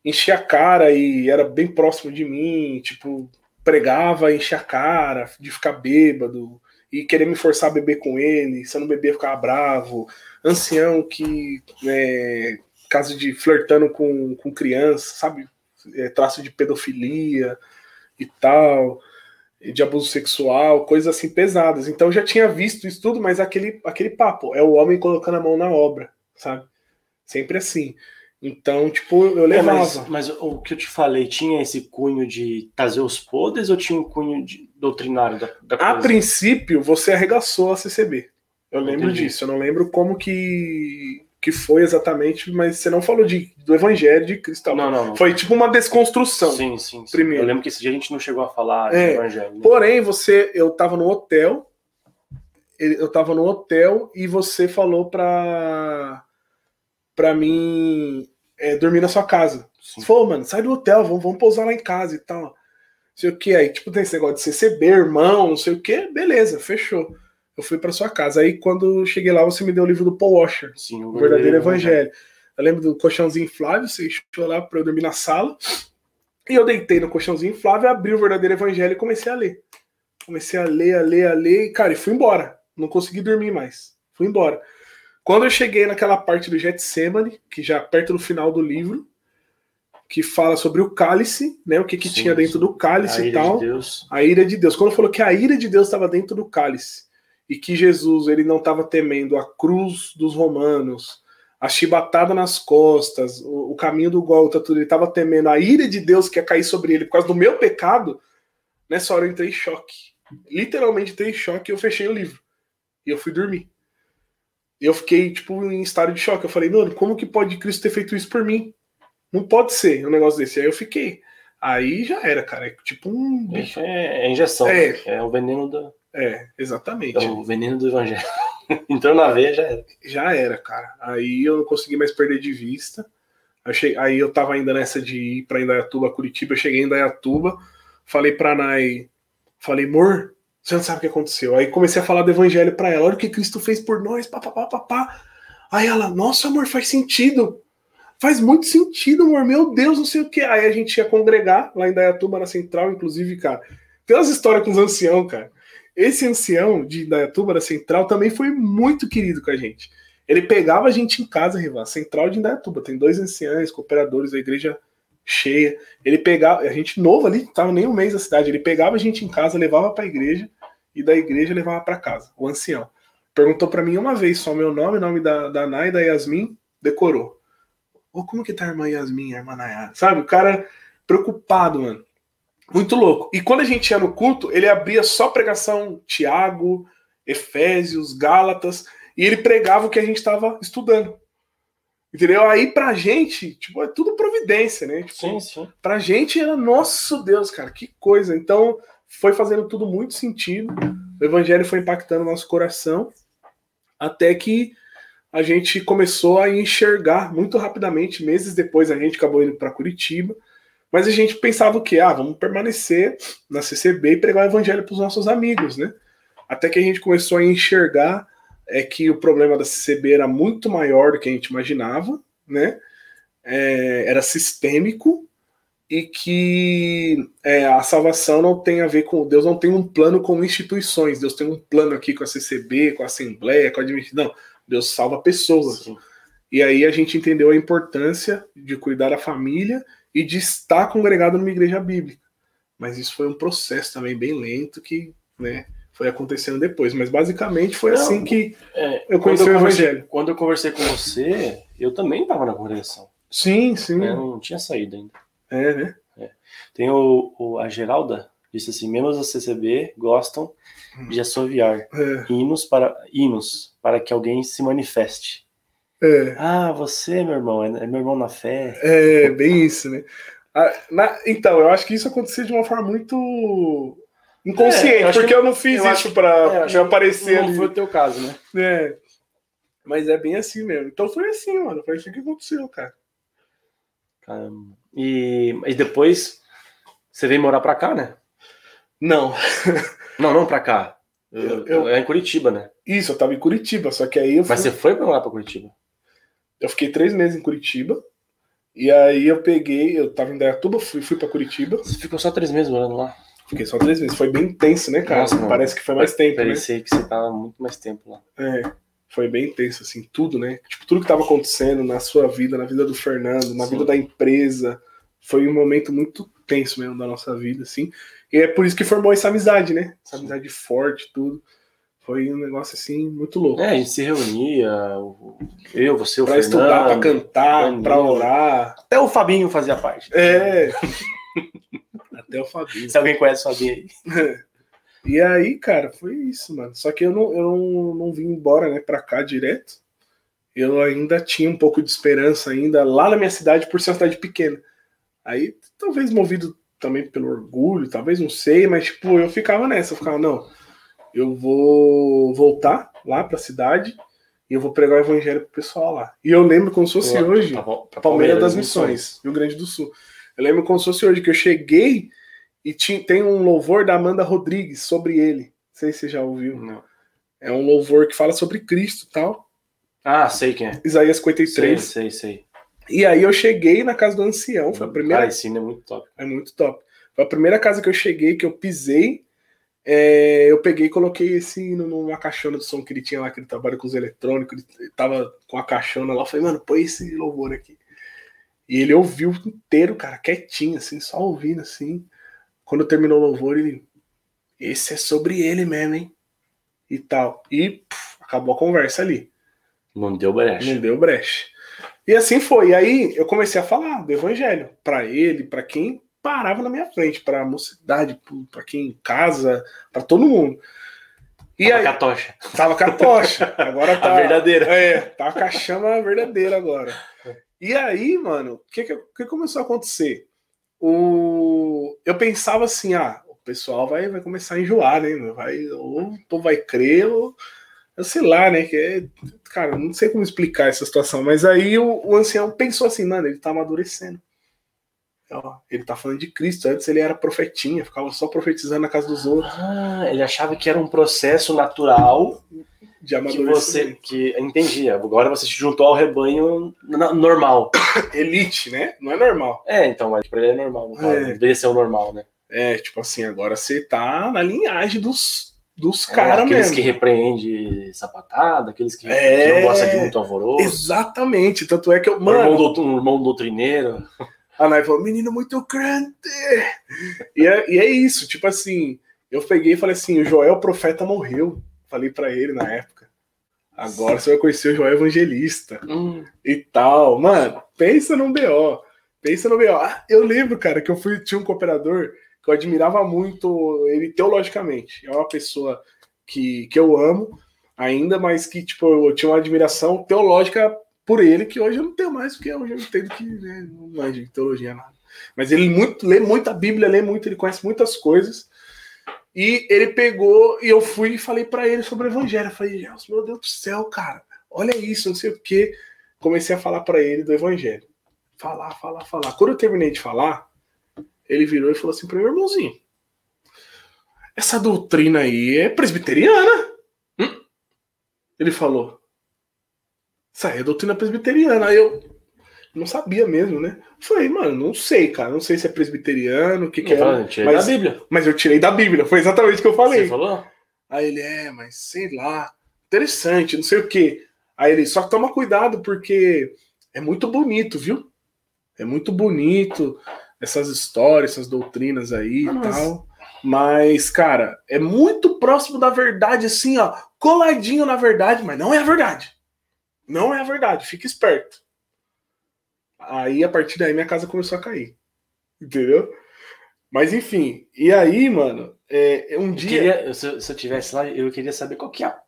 enchia a cara e era bem próximo de mim, tipo, pregava, enchia a cara, de ficar bêbado e querer me forçar a beber com ele, se eu não beber ficava bravo, ancião que é, caso de flertando com, com criança, sabe? É, traço de pedofilia e tal, de abuso sexual, coisas assim pesadas. Então eu já tinha visto isso tudo, mas aquele, aquele papo, é o homem colocando a mão na obra, sabe? Sempre assim. Então, tipo, eu levava. É, mas, mas, o que eu te falei, tinha esse cunho de trazer os podres ou tinha um cunho de, doutrinário da, da A princípio, você arregaçou a CCB. Eu lembro Entendi. disso. Eu não lembro como que, que foi exatamente, mas você não falou de, do Evangelho de Cristo. Não, não, não. Foi tipo uma desconstrução. Sim, sim, sim. Primeiro. Eu lembro que esse dia a gente não chegou a falar é, do Evangelho. Né? Porém, você, eu tava no hotel, eu tava no hotel e você falou pra, pra mim é, dormir na sua casa. Você falou, mano, sai do hotel, vamos, vamos pousar lá em casa e tal. Não sei o que. Aí, tipo, tem esse negócio de CCB, irmão, não sei o que. Beleza, fechou. Eu fui para sua casa. Aí, quando cheguei lá, você me deu o livro do Paul Washer, Sim, o Verdadeiro Evangelho. Evangelho. Eu lembro do colchãozinho inflável, você deixou lá para eu dormir na sala. E eu deitei no colchãozinho inflável, abri o Verdadeiro Evangelho e comecei a ler. Comecei a ler, a ler, a ler, e, cara, e fui embora. Não consegui dormir mais. Fui embora. Quando eu cheguei naquela parte do Getsemane, que já perto do final do livro, que fala sobre o cálice, né? O que, que sim, tinha dentro sim. do cálice e tal. De a ira de Deus. Quando falou que a ira de Deus estava dentro do cálice e que Jesus ele não estava temendo a cruz dos romanos, a chibatada nas costas, o, o caminho do Golta, tudo, ele estava temendo a ira de Deus que ia cair sobre ele por causa do meu pecado. Nessa hora eu entrei em choque. Literalmente entrei em choque e eu fechei o livro. E eu fui dormir eu fiquei, tipo, em estado de choque. Eu falei, mano, como que pode Cristo ter feito isso por mim? Não pode ser um negócio desse. Aí eu fiquei. Aí já era, cara. É tipo um. Bicho. É, é injeção. É. é o veneno do. É, exatamente. É o veneno do evangelho. Entrou na veia, já era. Já era, cara. Aí eu não consegui mais perder de vista. Eu cheguei, aí eu tava ainda nessa de ir pra Indaiatuba, Curitiba. Eu cheguei em Indaiatuba, falei pra Nai, falei, amor, você não sabe o que aconteceu. Aí comecei a falar do evangelho para ela. Olha o que Cristo fez por nós, papapá, papá. Aí ela, nossa, amor, faz sentido. Faz muito sentido, amor. Meu Deus, não sei o que. Aí a gente ia congregar lá em Dayatuba, na Central, inclusive, cara. Tem umas histórias com os anciãos, cara. Esse ancião de Indaiatuba, da Central, também foi muito querido com a gente. Ele pegava a gente em casa, Rival, Central de Indaiatuba. Tem dois anciãos, cooperadores da igreja cheia. Ele pegava, a gente novo ali, tava nem um mês na cidade, ele pegava a gente em casa, levava para a igreja e da igreja levava para casa, o ancião. Perguntou para mim uma vez só meu nome, nome da, da Nay, da Yasmin, decorou. Ô, oh, como que tá a irmã Yasmin, a irmã Nayara? Sabe, o cara preocupado, mano. Muito louco. E quando a gente ia no culto, ele abria só pregação Tiago, Efésios, Gálatas, e ele pregava o que a gente estava estudando. Entendeu? Aí pra gente, tipo, é tudo providência, né? Tipo, sim, sim. Pra gente era, nosso Deus, cara, que coisa. Então, foi fazendo tudo muito sentido. O evangelho foi impactando nosso coração, até que a gente começou a enxergar muito rapidamente. Meses depois, a gente acabou indo para Curitiba. Mas a gente pensava o quê? Ah, vamos permanecer na CCB e pregar o evangelho para os nossos amigos, né? Até que a gente começou a enxergar é que o problema da CCB era muito maior do que a gente imaginava, né? É, era sistêmico e que é, a salvação não tem a ver com Deus não tem um plano com instituições. Deus tem um plano aqui com a CCB, com a Assembleia, com a administração. Não, Deus salva pessoas. E aí a gente entendeu a importância de cuidar da família e de estar congregado numa igreja bíblica. Mas isso foi um processo também bem lento que, né? Foi acontecendo depois. Mas basicamente foi não, assim que é, eu conheci eu o Evangelho. Quando eu conversei com você, eu também estava na congregação. Sim, sim. Eu não tinha saído ainda. É, né? É. Tem o, o, a Geralda, disse assim: membros da CCB gostam de assoviar é. hinos, para, hinos para que alguém se manifeste. É. Ah, você, meu irmão, é, é meu irmão na fé. É, bem isso, né? Ah, na, então, eu acho que isso aconteceu de uma forma muito inconsciente, é, porque eu não fiz eu isso para é, me aparecer não ali. foi o teu caso, né? É. Mas é bem assim mesmo. Então foi assim, mano. Foi assim que aconteceu, cara. Caramba. E, e depois você veio morar pra cá, né? Não. não, não pra cá. Eu, eu, é em Curitiba, né? Isso, eu tava em Curitiba, só que aí eu fui, Mas você foi pra lá pra Curitiba? eu fiquei três meses em Curitiba. E aí eu peguei, eu tava em Dayatuba, fui, fui pra Curitiba. Você ficou só três meses morando lá? Fiquei só três meses. Foi bem intenso, né, cara? Nossa. Parece que foi mais tempo, né? Parecia que você tava muito mais tempo lá. É, foi bem intenso, assim, tudo, né? Tipo, tudo que tava acontecendo na sua vida, na vida do Fernando, na Sim. vida da empresa. Foi um momento muito tenso mesmo da nossa vida, assim. E é por isso que formou essa amizade, né? Essa amizade forte, tudo. Foi um negócio, assim, muito louco. É, a gente se reunia, eu, você, o pra Fernando. estudar, pra cantar, Danilo. pra orar. Até o Fabinho fazia parte. É. Até o Fabinho. Se alguém conhece o Fabinho aí. E aí, cara, foi isso, mano. Só que eu não, eu não, não vim embora, né, pra cá direto. Eu ainda tinha um pouco de esperança ainda lá na minha cidade, por ser uma cidade pequena. Aí, talvez movido também pelo orgulho, talvez não sei, mas tipo, eu ficava nessa, eu ficava, não, eu vou voltar lá pra cidade e eu vou pregar o evangelho pro pessoal lá. E eu lembro como se fosse Pra- hoje, pra- pra Palmeiras das Missões, Rio Grande do Sul. Eu lembro como se fosse hoje que eu cheguei e tinha, tem um louvor da Amanda Rodrigues sobre ele. Não sei se você já ouviu. Não. É um louvor que fala sobre Cristo e tal. Ah, sei quem é. Isaías Sei, 53. sei, sei. E aí eu cheguei na casa do ancião. Foi a primeira. Cara, esse é muito top. É muito top. Foi a primeira casa que eu cheguei, que eu pisei. é, eu peguei e coloquei esse hino numa caixona do som que ele tinha lá, que ele trabalha com os eletrônicos. Ele tava com a caixona lá. Eu falei, mano, põe esse louvor aqui. E ele ouviu inteiro, cara, quietinho, assim, só ouvindo, assim. Quando terminou o louvor, ele. Esse é sobre ele mesmo, hein? E tal. E puf, acabou a conversa ali. Não deu brecha. Não deu brecha. E assim foi. E aí eu comecei a falar do evangelho para ele, para quem parava na minha frente, para a mocidade, para quem em casa, para todo mundo. E Tava aí com a tocha. tava com a tocha. Agora tá A verdadeira. É, tá com a chama verdadeira agora. E aí, mano, o que, que começou a acontecer? O eu pensava assim, ah, o pessoal vai, vai começar a enjoar, né? Vai, ou o povo vai crer, ou eu sei lá, né? Que é, cara, não sei como explicar essa situação, mas aí o, o ancião pensou assim, mano, ele tá amadurecendo. Ele tá falando de Cristo. Antes ele era profetinha, ficava só profetizando na casa dos outros, Ah, ele achava que era um processo natural de que amadurecimento. você. Que, entendi. Agora você se juntou ao rebanho normal. Elite, né? Não é normal. É, então, mas pra ele é normal. Não É. é. deveria ser o normal, né? É, tipo assim, agora você tá na linhagem dos, dos É, caras aqueles mesmo. que repreende sapatada, aqueles que, É. que não gostam de muito alvoroço. Exatamente, tanto é que eu. Irmão, Mano, doutor- um irmão doutrineiro. a Nai falou, menino muito grande. E é, e é isso, tipo assim, eu peguei e falei assim: o Joel profeta morreu. Falei pra ele na época. Agora você vai conhecer o Joel Evangelista Hum, e tal. Mano, pensa no BO. Pensa no BO. Ah, eu lembro, cara, que eu fui, tinha um cooperador que eu admirava muito ele teologicamente. É uma pessoa que, que eu amo ainda, mas que, tipo, eu tinha uma admiração teológica por ele, que hoje eu não tenho mais, porque hoje eu entendo que né, não manjo de teologia nada. Mas ele muito, lê muito a Bíblia, lê muito, ele conhece muitas coisas. E ele pegou e eu fui e falei pra ele sobre o evangelho. Eu falei, "Deus, meu Deus do céu, cara, olha isso, não sei o quê. Comecei a falar pra ele do evangelho. Falar, falar, falar. Quando eu terminei de falar, ele virou e falou assim pro meu irmãozinho: Essa doutrina aí é presbiteriana. Hum? Ele falou: Isso aí é doutrina presbiteriana. Aí eu não sabia mesmo, né? Falei, mano, não sei, cara. Não sei se é presbiteriano, o que, que é. mas- da Bíblia. Mas eu tirei da Bíblia, foi exatamente o que eu falei. Você falou? Aí ele, é, mas sei lá, interessante, não sei o quê. Aí ele, só que toma cuidado, porque é muito bonito, viu? É muito bonito essas histórias, essas doutrinas aí Ah, e mas- tal. Mas, cara, é muito próximo da verdade, assim, ó, coladinho na verdade, mas não é a verdade. Não é a verdade, fica esperto. Aí, a partir daí, minha casa começou a cair. Entendeu? Mas, enfim, e aí, mano, é, um Eu dia. queria- se, eu- se eu tivesse lá, eu queria saber qual que é a.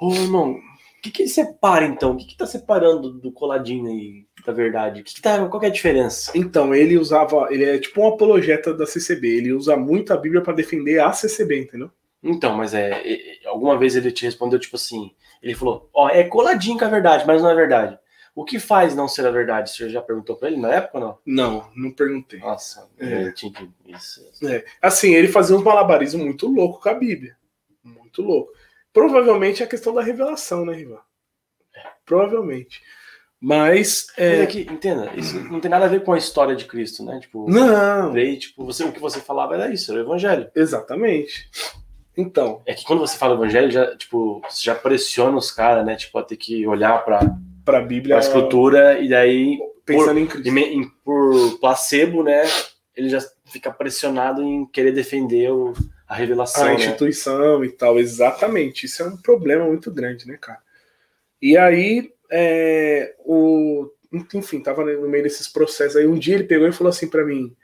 Ô, irmão, o que, que separa então? O que, que tá separando do coladinho aí da verdade? O que, que tá, qual que é a diferença? Então, ele usava. Ele é tipo um apologeta da CCB. Ele usa muito a Bíblia para defender a CCB, entendeu? Então, mas é. é, Alguma vez ele te respondeu, tipo assim. Ele falou: Ó, é coladinho com a verdade, mas não é verdade. O que faz não ser a verdade? Você já perguntou pra ele na época ou não? Não, não perguntei. Nossa, É. eu tinha que. Isso. Assim, ele fazia uns malabarismos muito louco com a Bíblia. Muito louco. Provavelmente é a questão da revelação, né, Riva? Provavelmente. Mas. É... é que, entenda, isso não tem nada a ver com a história de Cristo, né? Tipo, não. Daí, tipo, você, o que você falava era isso, era o evangelho. Exatamente. Então. É que quando você fala evangelho, já, tipo, você já pressiona os caras, né? Tipo, a ter que olhar pra, pra Bíblia. Pra escritura, e daí. Pensando por, em Cristo. em- em- por placebo, né? Ele já fica pressionado em querer defender o, a revelação. a né? instituição e tal, exatamente. Isso é um problema muito grande, né, cara? E aí, é, o, enfim, tava no meio desses processos. Aí um dia ele pegou e falou assim pra mim: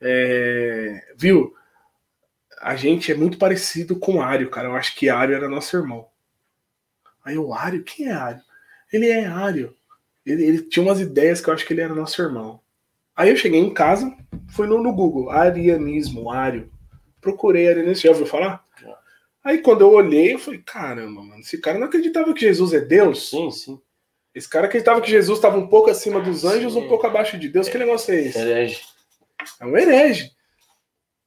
é, Viu, a gente é muito parecido com Ário, cara. Eu acho que Ário era nosso irmão. Aí eu, Ário? Quem é Ário? Ele é Ário. Ele, ele tinha umas ideias que eu acho que ele era nosso irmão. Aí eu cheguei em casa, fui no, no Google, arianismo, Ário. Procurei arianismo, já ouviu falar? Aí quando eu olhei, eu falei, caramba, mano, esse cara não acreditava que Jesus é Deus. Sim, sim. Esse cara acreditava que Jesus estava um pouco acima dos anjos, Sim. um pouco abaixo de Deus. Que negócio é esse? Herege. É um herege.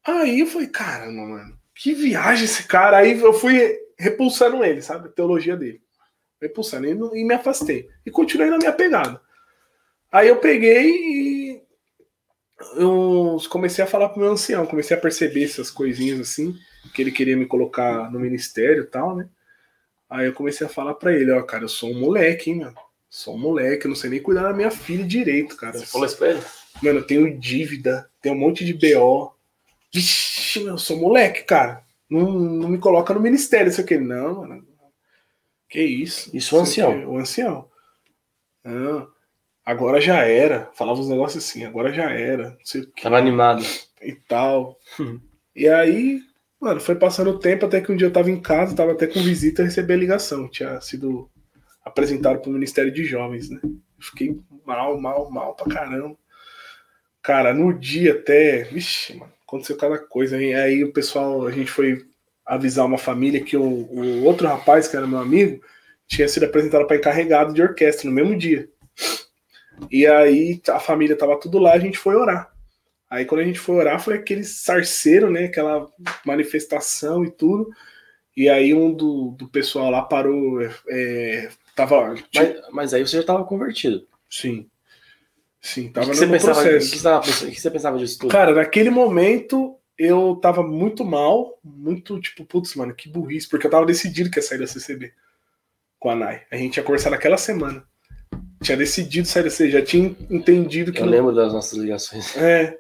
Aí eu falei, caramba, mano, que viagem esse cara. Aí eu fui repulsando ele, sabe? A teologia dele. Repulsando e, e me afastei. E continuei na minha pegada. Aí eu peguei e eu comecei a falar pro meu ancião, comecei a perceber essas coisinhas assim, que ele queria me colocar no ministério e tal, né? Aí eu comecei a falar pra ele, ó, cara, eu sou um moleque, hein, mano. Sou um moleque, eu não sei nem cuidar da minha filha direito, cara. Você falou isso pra ele? Mano, eu tenho dívida, tenho um monte de BO. Vixe, eu sou moleque, cara. Não, não me coloca no ministério, isso aqui. Não, mano. Que isso? Isso o ancião. o ancião. Não, agora já era. Falava uns negócios assim, agora já era. Não sei o que Tava animado. e tal. E aí, mano, foi passando o tempo até que um dia eu tava em casa, tava até com visita e recebi a ligação. Tinha sido apresentado pro Ministério de Jovens, né? Fiquei mal, mal, mal pra caramba. Cara, no dia até. Vixe, mano, aconteceu cada coisa. E aí o pessoal, a gente foi avisar uma família que o, o outro rapaz, que era meu amigo, tinha sido apresentado para encarregado de orquestra no mesmo dia. E aí a família tava tudo lá, a gente foi orar. Aí quando a gente foi orar, foi aquele sarceiro, né? Aquela manifestação e tudo. E aí um do, do pessoal lá parou. É, tava. Mas, mas aí você já tava convertido. Sim. Sim, tava que, você no pensava, o processo. que o que você pensava disso tudo? Cara, naquele momento eu tava muito mal, muito tipo, putz, mano, que burrice, porque eu tava decidido que ia sair da CCB com a Nai. A gente ia conversar naquela semana. Tinha decidido sair da CCB, já tinha entendido que eu não lembro das nossas ligações. É.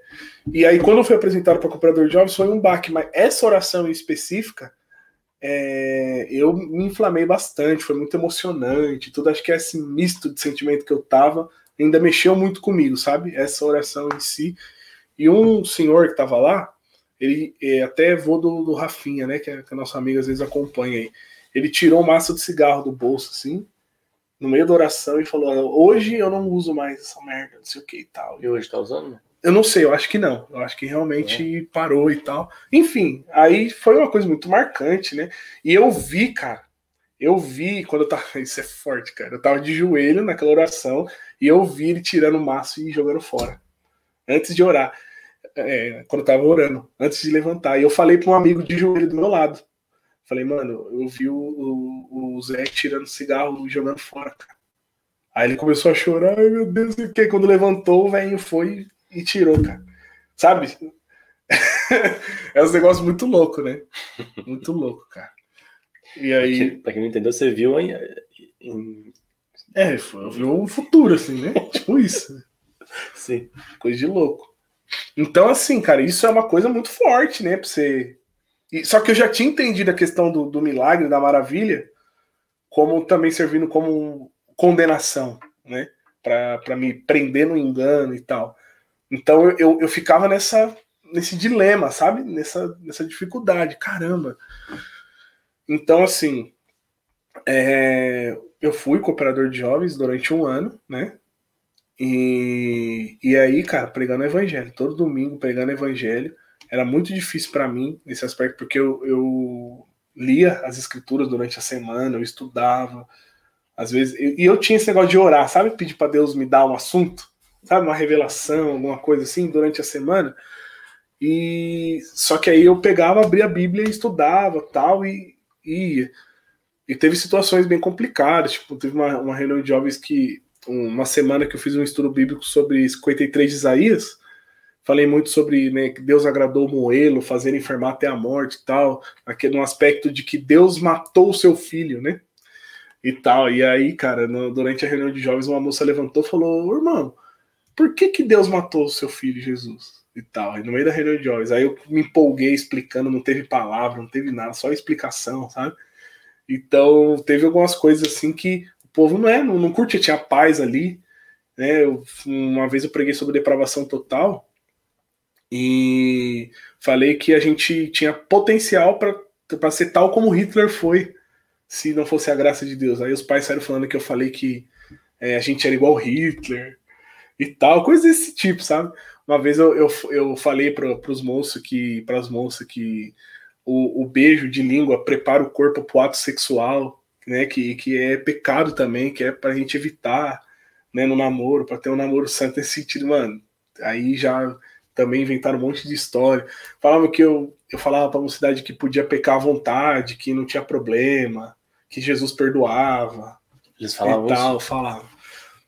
E aí, quando eu fui apresentado para Cooperador de Jovens, foi um baque, mas essa oração em específica, é, eu me inflamei bastante, foi muito emocionante, tudo. Acho que esse misto de sentimento que eu tava ainda mexeu muito comigo, sabe? Essa oração em si. E um senhor que tava lá, ele é até vô do, do Rafinha, né? Que é, que é nosso amigo, às vezes acompanha aí. Ele tirou um maço de cigarro do bolso, assim, no meio da oração, e falou: Hoje eu não uso mais essa merda, não sei o que e tal. E hoje tá usando? Eu não sei, eu acho que não. Eu acho que realmente parou e tal. Enfim, aí foi uma coisa muito marcante, né? E eu vi, cara. Eu vi quando eu tava. Isso é forte, cara. Eu tava de joelho naquela oração e eu vi ele tirando o maço e jogando fora. Antes de orar. É, quando eu tava orando, antes de levantar. E eu falei pra um amigo de joelho do meu lado. Falei, mano, eu vi o, o, o Zé tirando cigarro e jogando fora, cara. Aí ele começou a chorar, ai meu Deus, o que? Quando levantou, o velho foi e tirou, cara. Sabe? é um negócio muito louco, né? Muito louco, cara. E aí. Pra quem não entendeu, você viu em, em- É, viu um futuro, assim, né? tipo isso. Sim. Coisa de louco. Então, assim, cara, isso é uma coisa muito forte, né? Pra você. E- só que eu já tinha entendido a questão do, do milagre, da maravilha, como também servindo como condenação, né? Pra me prender no engano e tal. Então eu, eu, eu ficava nessa, nesse dilema, sabe? Nessa, nessa dificuldade. Caramba. Então, assim, é, eu fui cooperador de jovens durante um ano, né? E, e aí, cara, pregando evangelho, todo domingo pregando evangelho. Era muito difícil para mim nesse aspecto, porque eu, eu lia as escrituras durante a semana, eu estudava, às vezes. E eu tinha esse negócio de orar, sabe? Pedir para Deus me dar um assunto, sabe? Uma revelação, alguma coisa assim, durante a semana. E só que aí eu pegava, abria a Bíblia e estudava tal, e e e teve situações bem complicadas, tipo, teve uma, uma reunião de jovens que, uma semana que eu fiz um estudo bíblico sobre 53 de Isaías, falei muito sobre né, que Deus agradou Moelo, fazer enfermar até a morte e tal, aquele, no aspecto de que Deus matou o seu filho, né? E tal. E aí, cara, no, durante a reunião de jovens, uma moça levantou e falou: irmão, por que, que Deus matou o seu filho Jesus? E tal. E no meio da reunião de jovens. Aí eu me empolguei explicando, não teve palavra, não teve nada, só explicação, sabe? Então, teve algumas coisas assim que povo não é, não, não curte, tinha paz ali. Né? Eu, uma vez eu preguei sobre depravação total e falei que a gente tinha potencial para ser tal como Hitler foi, se não fosse a graça de Deus. Aí os pais saíram falando que eu falei que é, a gente era igual Hitler e tal, coisas desse tipo, sabe? Uma vez eu, eu, eu falei para os moços que, para as moças que o, o, beijo de língua prepara o corpo para o ato sexual, né? Que, que é pecado também, que é para a gente evitar, né? No namoro, para ter um namoro santo nesse sentido, mano. Aí já também inventaram um monte de história. Falavam que eu, eu falava para a mocidade que podia pecar à vontade, que não tinha problema, que Jesus perdoava. Eles falavam e tal, isso? falavam.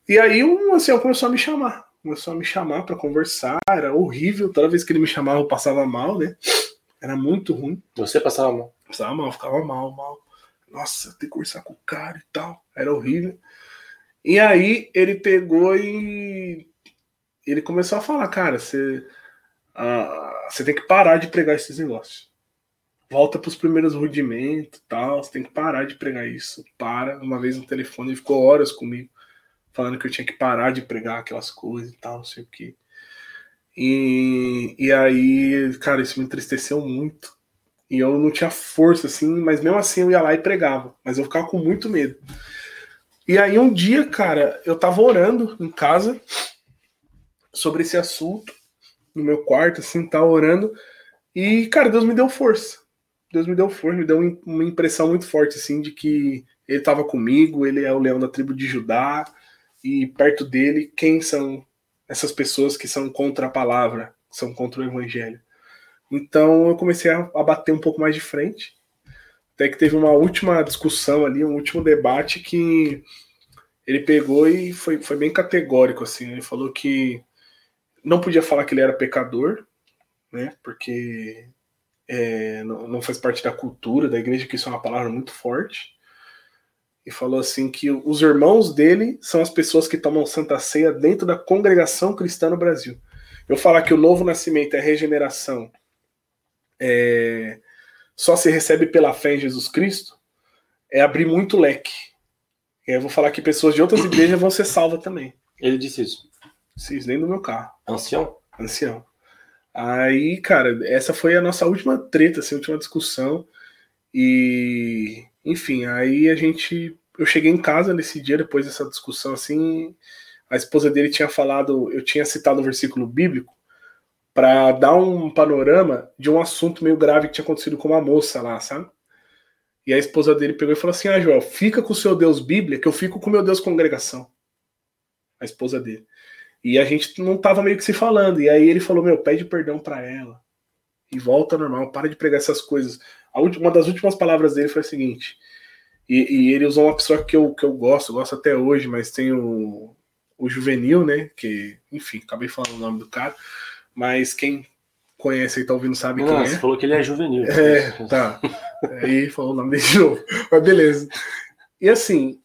E aí um ancião começou a me chamar. Começou a me chamar para conversar. Era horrível. Toda vez que ele me chamava, eu passava mal, né? Era muito ruim. Você passava mal? Passava mal, ficava mal, mal. Nossa, tem que conversar com o cara e tal. Era horrível. E aí ele pegou e ele começou a falar, cara, você, você tem que parar de pregar esses negócios. Volta para os primeiros rudimentos tal. Você tem que parar de pregar isso. Para. Uma vez no telefone, ele ficou horas comigo falando que eu tinha que parar de pregar aquelas coisas e tal, não sei o que. E, e aí, cara, isso me entristeceu muito. E eu não tinha força, assim, mas mesmo assim eu ia lá e pregava. Mas eu ficava com muito medo. E aí um dia, cara, eu tava orando em casa sobre esse assunto, no meu quarto, assim, tava orando. E, cara, Deus me deu força. Deus me deu força, me deu uma impressão muito forte, assim, de que ele estava comigo, ele é o leão da tribo de Judá, e perto dele, quem são essas pessoas que são contra a palavra, que são contra o evangelho. Então eu comecei a, a bater um pouco mais de frente, até que teve uma última discussão ali, um último debate que ele pegou e foi, foi bem categórico assim. Ele falou que não podia falar que ele era pecador, né? Porque é, não, não faz parte da cultura da igreja, que isso é uma palavra muito forte e falou assim que os irmãos dele são as pessoas que tomam Santa Ceia dentro da congregação cristã no Brasil. Eu falar que o novo nascimento é regeneração, é, só se recebe pela fé em Jesus Cristo, é abrir muito leque. Eu vou falar que pessoas de outras igrejas vão ser salvas também. Ele disse isso. Sim, nem do meu carro. Ancião? Ancião. Aí, cara, essa foi a nossa última treta, assim, a última discussão. E enfim, aí a gente. Eu cheguei em casa nesse dia, depois dessa discussão, assim. A esposa dele tinha falado, eu tinha citado um versículo bíblico para dar um panorama de um assunto meio grave que tinha acontecido com uma moça lá, sabe? E a esposa dele pegou e falou assim: Ah, Joel, fica com o seu Deus Bíblia, que eu fico com o meu Deus congregação. A esposa dele. E a gente não tava meio que se falando. E aí ele falou: Meu, pede perdão para ela. E volta normal, para de pregar essas coisas última, uma das últimas palavras dele foi a seguinte. E, e, ele usou uma pessoa que eu, que eu gosto, gosto até hoje, mas tem o, o Juvenil, né? Que, enfim, acabei falando o nome do cara, mas quem conhece e tá ouvindo sabe Nossa, quem é. Você falou que ele é juvenil. É, tá. Aí falou o nome dele de novo. Mas beleza. E assim,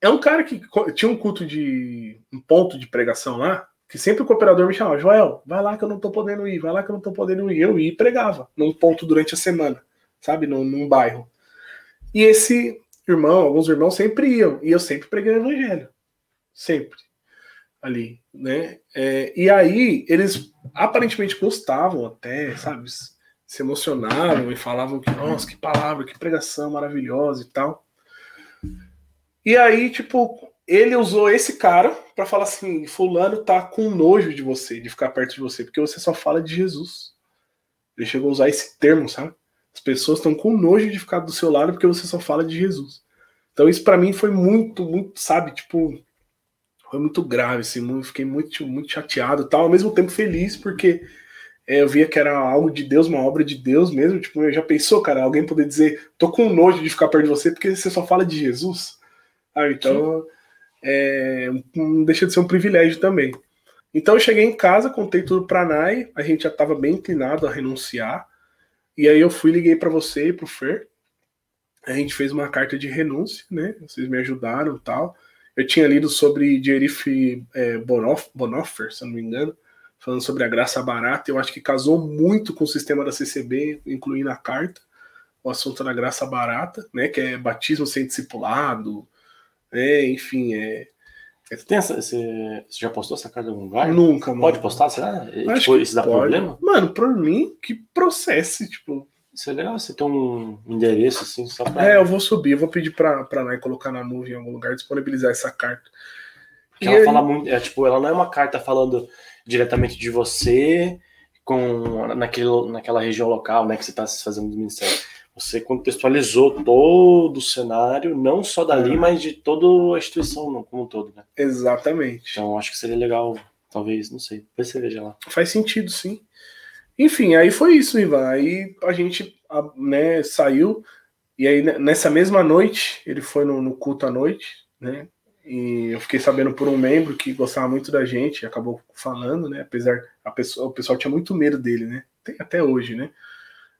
é um cara que tinha um culto de. um ponto de pregação lá, que sempre o cooperador me chamava, Joel, vai lá que eu não tô podendo ir, vai lá que eu não tô podendo ir. Eu ia e pregava num ponto durante a semana sabe, num, num bairro. E esse irmão, alguns irmãos sempre iam, e eu sempre preguei o evangelho. Sempre. Ali, né? É, e aí, eles aparentemente gostavam até, sabe? Se emocionavam e falavam que, nossa, que palavra, que pregação maravilhosa e tal. E aí, tipo, ele usou esse cara para falar assim: Fulano tá com nojo de você, de ficar perto de você, porque você só fala de Jesus. Ele chegou a usar esse termo, sabe? As pessoas estão com nojo de ficar do seu lado porque você só fala de Jesus. Então isso para mim foi muito, muito, sabe, tipo, foi muito grave, assim, fiquei muito, muito chateado, tal, ao mesmo tempo feliz porque é, eu via que era algo de Deus, uma obra de Deus mesmo. Tipo, eu já pensou, cara, alguém poder dizer, tô com nojo de ficar perto de você porque você só fala de Jesus? Ah, então, é, não deixa de ser um privilégio também. Então eu cheguei em casa, contei tudo pra Nai, a gente já estava bem inclinado a renunciar. E aí eu fui, liguei para você e pro Fer. A gente fez uma carta de renúncia, né? Vocês me ajudaram e tal. Eu tinha lido sobre Jerif é, Bonoffer, se não me engano falando sobre a graça barata. Eu acho que casou muito com o sistema da CCB, incluindo a carta, o assunto da graça barata, né, que é batismo sem discipulado, né, enfim, é, é... Tem essa, você, você, já postou essa carta em algum lugar? Nunca, mano. Pode postar, será? Acho tipo, isso dá pode. problema? Mano, por mim, que processe, tipo... Isso é legal, você tem um endereço assim, só pra... É, eu vou subir, eu vou pedir pra, pra Nai colocar na nuvem em algum lugar, disponibilizar essa carta. E ela aí... fala muito, é, tipo, ela não é uma carta falando diretamente de você com naquele, naquela região local, né, que você está fazendo do ministério. Você contextualizou todo o cenário, não só dali, é. mas de toda a instituição como um todo, né? Exatamente. Então acho que seria legal, talvez, não sei, depois você veja lá. Faz sentido, sim. Enfim, aí foi isso, Ivan. Aí a gente né, saiu, e aí nessa mesma noite, ele foi no, no culto à noite, né? E eu fiquei sabendo por um membro que gostava muito da gente, acabou falando, né? Apesar a pessoa, o pessoal tinha muito medo dele, né? Tem até hoje, né?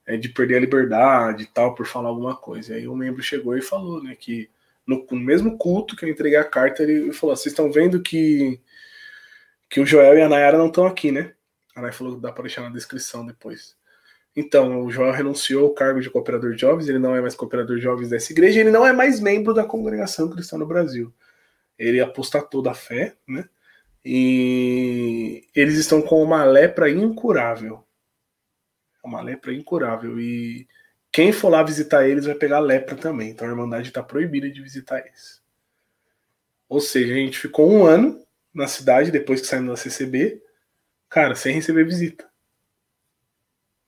É, de perder a liberdade e tal por falar alguma coisa. E aí um membro chegou e falou, né? Que no, no mesmo culto que eu entreguei a carta, ele falou: vocês estão vendo que que o Joel e a Nayara não estão aqui, né? A Nayara falou que dá para deixar na descrição depois. Então, o Joel renunciou ao cargo de cooperador de jovens, ele não é mais cooperador de jovens dessa igreja, ele não é mais membro da congregação cristã no Brasil ele apostatou da fé, né? E eles estão com uma lepra incurável. Uma lepra incurável. E quem for lá visitar eles vai pegar lepra também. Então a Irmandade está proibida de visitar eles. Ou seja, a gente ficou um ano na cidade depois que saímos da CCB, cara, sem receber visita.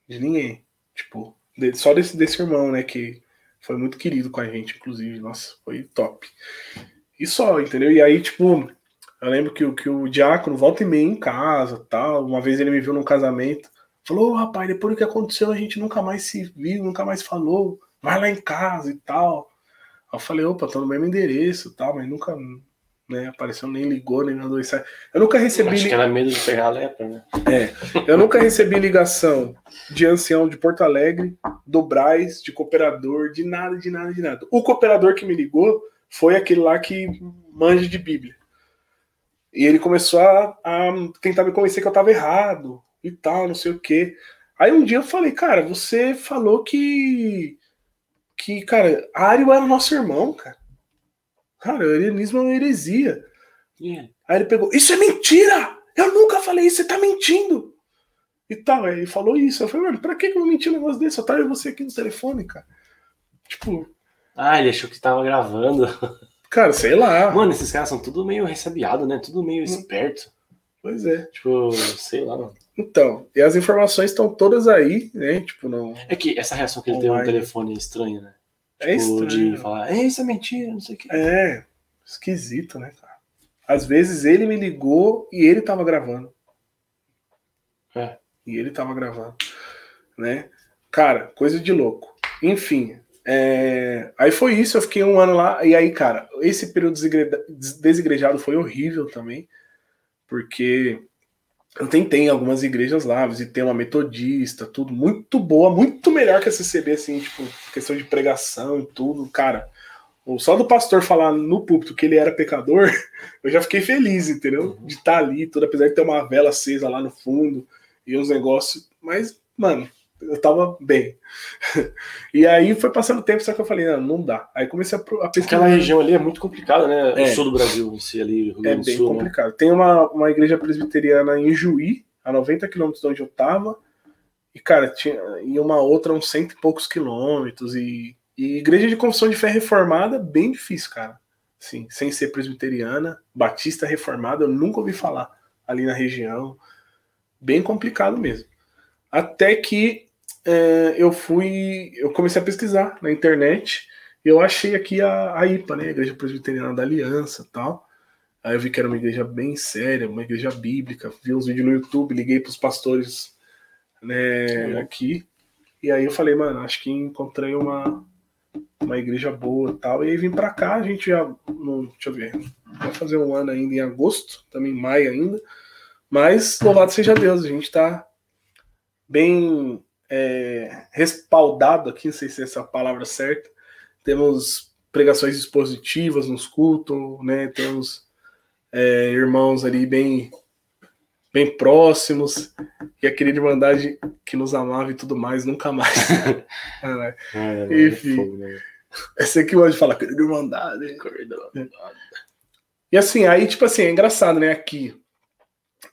De ninguém. Tipo, só desse, desse irmão, né? Que foi muito querido com a gente, inclusive. Nossa, foi top. E só, entendeu? E aí, tipo, eu lembro que, que o diácono volta e meia em casa, tal. Uma vez ele me viu num casamento. Falou, oh, rapaz, depois do que aconteceu, a gente nunca mais se viu, nunca mais falou. Vai lá em casa e tal. Eu falei, opa, tô no mesmo endereço tal, mas nunca né, apareceu, nem ligou, nem mandou isso. Eu nunca recebi. Acho que era medo de pegar a lepra, né? É. Eu nunca recebi ligação de ancião de Porto Alegre, do Braz, de cooperador, de nada, de nada, de nada. O cooperador que me ligou foi aquele lá que manja de Bíblia. E ele começou a, a tentar me convencer que eu estava errado e tal, não sei o quê. Aí um dia eu falei, cara, você falou que. Que, cara, Ario era nosso irmão, cara. Cara, o arianismo é uma heresia. Yeah. Aí ele pegou, isso é mentira! Eu nunca falei isso, você tá mentindo! E tal, aí ele falou isso. Eu falei, mano, pra que eu vou mentir um negócio desse? Eu tava você aqui no telefone, cara. Tipo, ah, ele achou que estava gravando. Cara, sei lá. Mano, esses caras são tudo meio ressabiado, né? Tudo meio hum. esperto. Pois é. Tipo, sei lá, mano. Então, e as informações estão todas aí, né? Tipo, não. É que essa reação que ele Online. tem no telefone é estranha, né? É tipo, estranho. De falar, é, isso é mentira, não sei o que. É, esquisito, né, cara? Às vezes ele me ligou e ele tava gravando. É. E ele tava gravando, né? Cara, coisa de louco. Enfim, é, aí foi isso, eu fiquei um ano lá, e aí, cara, esse período desigrejado foi horrível também, porque eu tentei em algumas igrejas lá, visitei uma metodista, tudo muito boa, muito melhor que a CCB, assim, tipo, questão de pregação e tudo, cara. Só do pastor falar no púlpito que ele era pecador, eu já fiquei feliz, entendeu? De estar tá ali, tudo, apesar de ter uma vela acesa lá no fundo e uns negócios, mas, mano, eu tava bem. e aí foi passando o tempo, só que eu falei, não, não dá. Aí comecei a, a pesquisar. Aquela região ali é muito complicada, né? É. O sul do Brasil, si, ali, Rio É bem sul, né? complicado. Né? Tem uma, uma igreja presbiteriana em Juí, a 90 quilômetros de onde eu tava. E, cara, tinha e uma outra uns cento e poucos quilômetros. E, e igreja de confissão de fé reformada, bem difícil, cara. Sim, sem ser presbiteriana, batista reformada, eu nunca ouvi falar ali na região. Bem complicado mesmo. Até que é, eu fui, eu comecei a pesquisar na internet. Eu achei aqui a, a IPA, né, a Igreja Presbiteriana da Aliança, tal. Aí eu vi que era uma igreja bem séria, uma igreja bíblica. Vi uns vídeos no YouTube, liguei para os pastores né, aqui. E aí eu falei, mano, acho que encontrei uma, uma igreja boa e tal. E aí vim pra cá, a gente já. Não, deixa eu ver. Vai fazer um ano ainda em agosto, também em maio ainda. Mas louvado seja Deus, a gente tá bem é, respaldado aqui, não sei se é essa palavra certa. Temos pregações expositivas nos cultos, né? Temos é, irmãos ali bem bem próximos, e a querida Irmandade que nos amava e tudo mais, nunca mais. é, é, Enfim, fogo, né? essa aqui hoje fala, querida Irmandade. Querida Irmandade. E assim, aí, tipo assim, é engraçado, né? Aqui,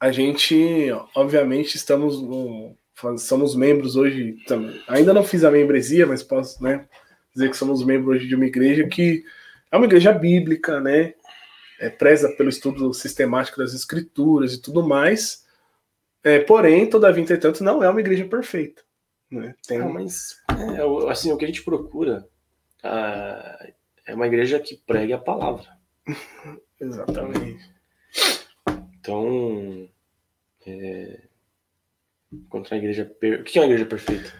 a gente, obviamente, estamos no, somos membros hoje também. Ainda não fiz a membresia, mas posso né, dizer que somos membros hoje de uma igreja que é uma igreja bíblica, né? É, preza pelo estudo sistemático das escrituras e tudo mais. É, porém, todavia, entretanto, não é uma igreja perfeita. Né? Tem... Não, mas é, assim, o que a gente procura uh, é uma igreja que pregue a palavra. Exatamente. Então, é, contra a igreja. Per... O que é uma igreja perfeita?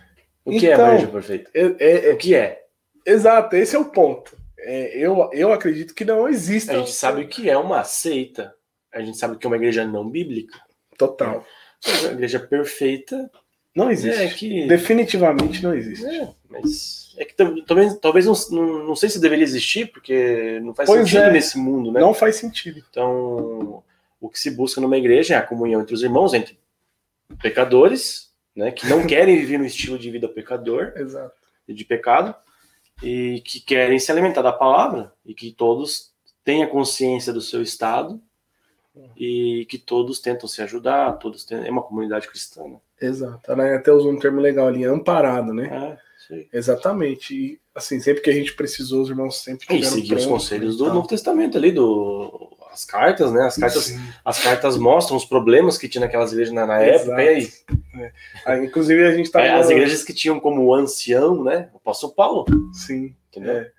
O que então, é uma então, igreja perfeita? É, é, é, o que é? Exato, esse é o ponto. É, eu, eu acredito que não existe. A gente sabe o que é uma seita. A gente sabe que é uma igreja não bíblica. Total. Mas a igreja perfeita. Não existe. É que... Definitivamente não existe. É, mas é que talvez, talvez não, não, não sei se deveria existir, porque não faz pois sentido é. nesse mundo, né? Não faz sentido. Então, o que se busca numa igreja é a comunhão entre os irmãos, entre pecadores, né, que não querem viver no estilo de vida pecador Exato. de pecado, e que querem se alimentar da palavra, e que todos tenham consciência do seu estado, e que todos tentam se ajudar, todos tentam, é uma comunidade cristã. Né? Exato. Né? Até usou um termo legal ali, amparado, né? É, Exatamente. E assim, sempre que a gente precisou, os irmãos sempre E seguir os conselhos do Novo Testamento ali, do as cartas, né? As cartas, as cartas mostram os problemas que tinha naquelas igrejas na, na época. E aí? É. aí? Inclusive, a gente tá. É, as igrejas que tinham como ancião, né? O apóstolo Paulo. Sim. Entendeu? É.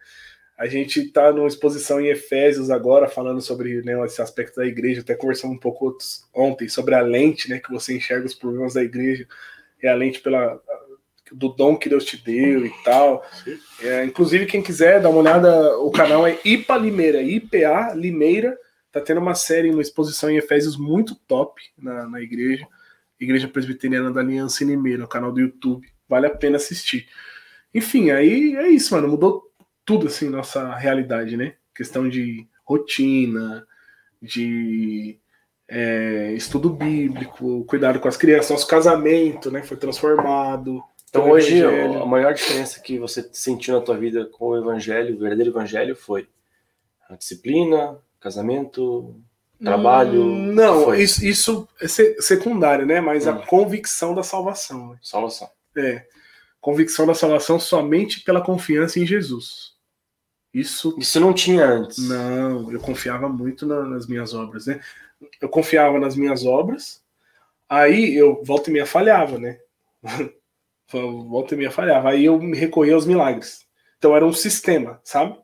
A gente está numa exposição em Efésios agora, falando sobre né, esse aspecto da igreja. Até conversamos um pouco ontem sobre a lente, né? Que você enxerga os problemas da igreja. É a lente pela, do dom que Deus te deu e tal. É, inclusive, quem quiser dar uma olhada, o canal é IPA Limeira, IPA Limeira. Tá tendo uma série, uma exposição em Efésios muito top na, na igreja. Igreja Presbiteriana da Aliança em Limeira, no canal do YouTube. Vale a pena assistir. Enfim, aí é isso, mano. Mudou tudo, assim, nossa realidade, né? Questão de rotina, de é, estudo bíblico, cuidado com as crianças, nosso casamento, né? Foi transformado. Então hoje a maior diferença que você sentiu na tua vida com o evangelho, o verdadeiro evangelho, foi a disciplina, Casamento, trabalho? Hum, não, isso, isso, é secundário, né? Mas hum. a convicção da salvação. Né? Salvação. É. Convicção da salvação somente pela confiança em Jesus. Isso. Isso não tinha antes. Não, eu confiava muito na, nas minhas obras, né? Eu confiava nas minhas obras, aí eu volta e meia falhava, né? volta e meia falhava. Aí eu me recorria aos milagres. Então era um sistema, sabe?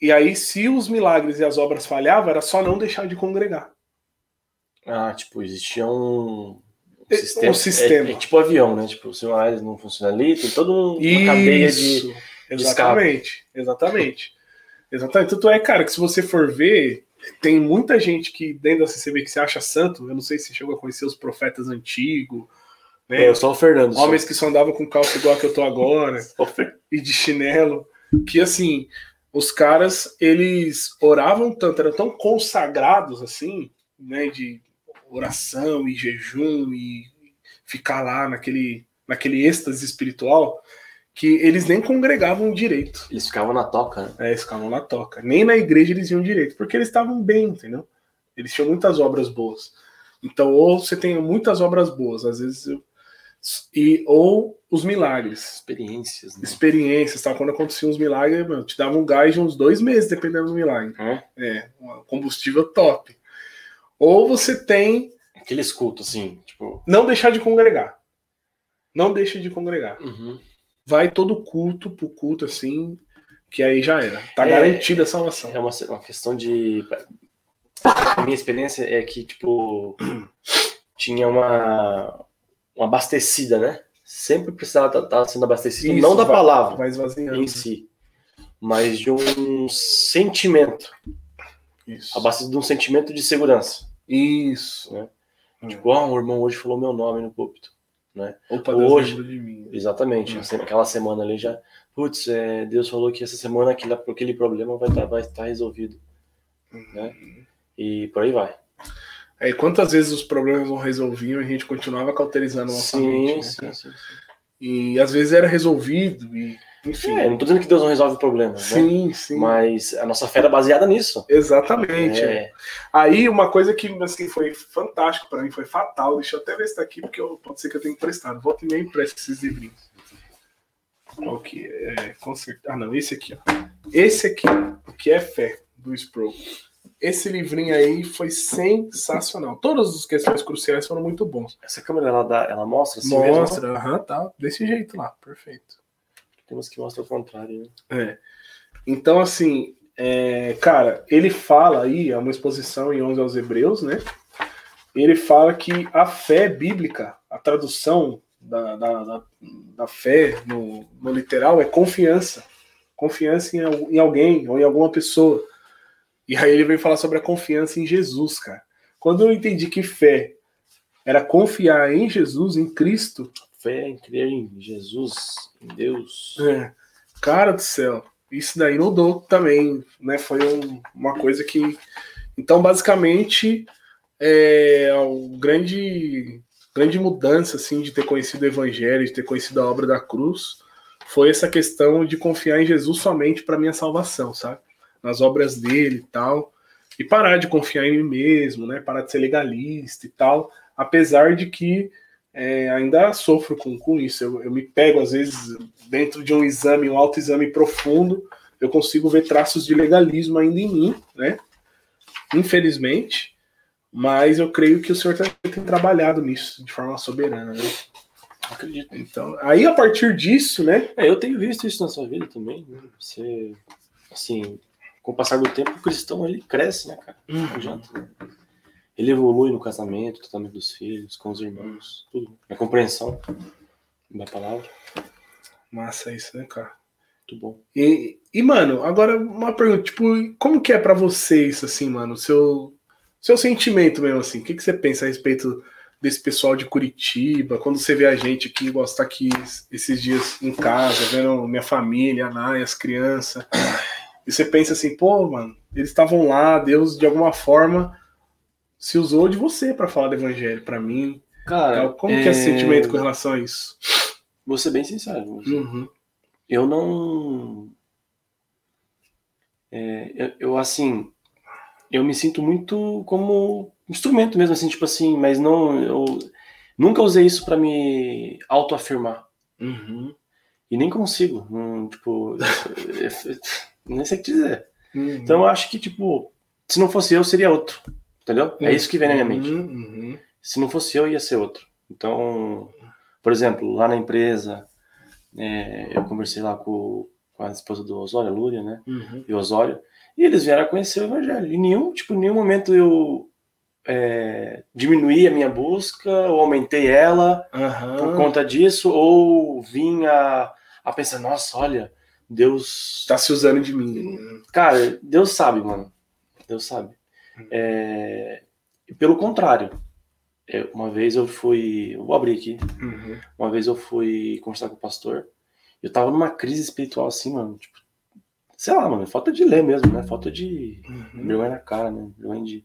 E aí, se os milagres e as obras falhavam, era só não deixar de congregar. Ah, tipo, existia um, um sistema. Um sistema. É, é, tipo avião, né? Tipo, se o milagres não funciona ali, tem toda uma Isso. cadeia de. Exatamente, de exatamente. Exatamente. Tanto é, cara, que se você for ver, tem muita gente que dentro da CCB que se acha santo. Eu não sei se chegou a conhecer os profetas antigos. Né? Eu sou o Fernando. Homens só. que só andavam com calça igual a que eu tô agora. e de chinelo. Que assim, os caras, eles oravam tanto, eram tão consagrados assim, né, de oração e jejum e ficar lá naquele, naquele êxtase espiritual, que eles nem congregavam direito. Eles ficavam na toca, né? É, eles ficavam na toca. Nem na igreja eles iam direito, porque eles estavam bem, entendeu? Eles tinham muitas obras boas. Então, ou você tem muitas obras boas, às vezes eu e ou os milagres. Experiências. Né? Experiências, tal. Quando aconteciam os milagres, mano, te dava um gás de uns dois meses, dependendo do milagre. É, é um combustível top. Ou você tem. Aqueles cultos, assim, tipo. Não deixar de congregar. Não deixe de congregar. Uhum. Vai todo culto pro culto, assim, que aí já era. Tá é, garantida a salvação. É uma, uma questão de. A minha experiência é que, tipo, tinha uma uma abastecida, né? Sempre precisava estar tá, tá sendo abastecido, Isso, não da vai- palavra Vai em si, mas de um sentimento, Isso. abastecido de um sentimento de segurança. Isso. Né? Hum. Tipo, ah, o irmão hoje falou meu nome no púlpito. Opa, Deus hoje- de mim. Exatamente. Assim, Aquela semana ali já. Putz, é, Deus falou que essa semana aquele, aquele problema vai estar vai tá resolvido. né? E por aí vai. É, quantas vezes os problemas não resolviam e a gente continuava cauterizando mente, né, sim, sim. E às vezes era resolvido, e, enfim. É, não tô dizendo que Deus não resolve o problema, né? sim, sim. Mas a nossa fé era baseada nisso. Exatamente. É, Aí uma coisa que assim, foi fantástico pra mim, foi fatal. Deixa eu até ver se tá aqui, porque eu- pode ser que eu tenha emprestado. Volta e meia empresta esses livrinhos. Qual que é? Com certeza. Ah, não, esse aqui, ó. Esse aqui, o que é fé, do Sproul. Esse livrinho aí foi sensacional. Todas as questões cruciais foram muito bons. essa câmera ela, dá, ela mostra assim? Mostra, aham, tá. Desse jeito lá, perfeito. Temos que mostrar o contrário. Né? É. Então, assim, é, cara, ele fala aí, é uma exposição em 11 aos Hebreus, né? Ele fala que a fé bíblica, a tradução da, da, da, da fé no, no literal é confiança. Confiança em, em alguém ou em alguma pessoa. E aí ele vem falar sobre a confiança em Jesus, cara. Quando eu entendi que fé era confiar em Jesus, em Cristo, Fé em crer em Jesus, em Deus. É. Cara do céu, isso daí mudou também, né? Foi um- uma coisa que. Então, basicamente, é a grande, grande mudança assim, de ter conhecido o Evangelho, de ter conhecido a obra da cruz, foi essa questão de confiar em Jesus somente para minha salvação, sabe? Nas obras dele e tal. E parar de confiar em mim mesmo, né? Parar de ser legalista e tal. Apesar de que é, ainda sofro com, com isso. Eu, eu me pego, às vezes, dentro de um exame, um autoexame profundo, eu consigo ver traços de legalismo ainda em mim, né? Infelizmente. Mas eu creio que o senhor tem, tem trabalhado nisso de forma soberana, né? Acredito. Então, aí a partir disso, né? É, eu tenho visto isso na sua vida também. Né? Você, assim, com o passar do tempo, o cristão ele cresce, né, cara? Não adianta. né? Ele evolui no casamento, no tratamento dos filhos, com os irmãos, tudo. Na compreensão da palavra. Massa isso, né, cara? Muito bom. E, e, mano, agora uma pergunta, tipo, como que é pra vocês, assim, mano, o seu, seu sentimento mesmo, assim, o que, que você pensa a respeito desse pessoal de Curitiba, quando você vê a gente aqui, igual você tá aqui esses dias em casa, vendo minha família, a Nai, as crianças, e você pensa assim, pô, mano, eles estavam lá, Deus de alguma forma se usou de você pra falar do evangelho pra mim. Cara, como que é esse sentimento com relação a isso? Vou ser bem sincero. Uhum. Eu não. É, eu, eu, assim. Eu me sinto muito como instrumento mesmo, assim, tipo assim, mas não. Eu nunca usei isso pra me autoafirmar. Uhum. E nem consigo. Não, tipo. nem sei o que dizer. Uhum. Então eu acho que, tipo, se não fosse eu, seria outro. Entendeu? É isso que vem na minha mente. Uhum, uhum. Se não fosse eu, ia ser outro. Então, por exemplo, lá na empresa, é, eu conversei lá com, com a esposa do Osório, a Lúria, né? Uhum. E o Osório, e eles vieram conhecer o Evangelho. Em nenhum, tipo, nenhum momento eu é, diminuí a minha busca, ou aumentei ela por conta disso, ou vim a, a pensar, nossa, olha, Deus Tá se usando de mim. Cara, Deus sabe, mano. Deus sabe. É, e pelo contrário, é, uma vez eu fui. eu Vou abrir aqui. Uhum. Uma vez eu fui conversar com o pastor. Eu tava numa crise espiritual assim, mano. Tipo, sei lá, mano. Falta de ler mesmo, né? Falta de Uhum. vergonha na cara, né? Vergonha de.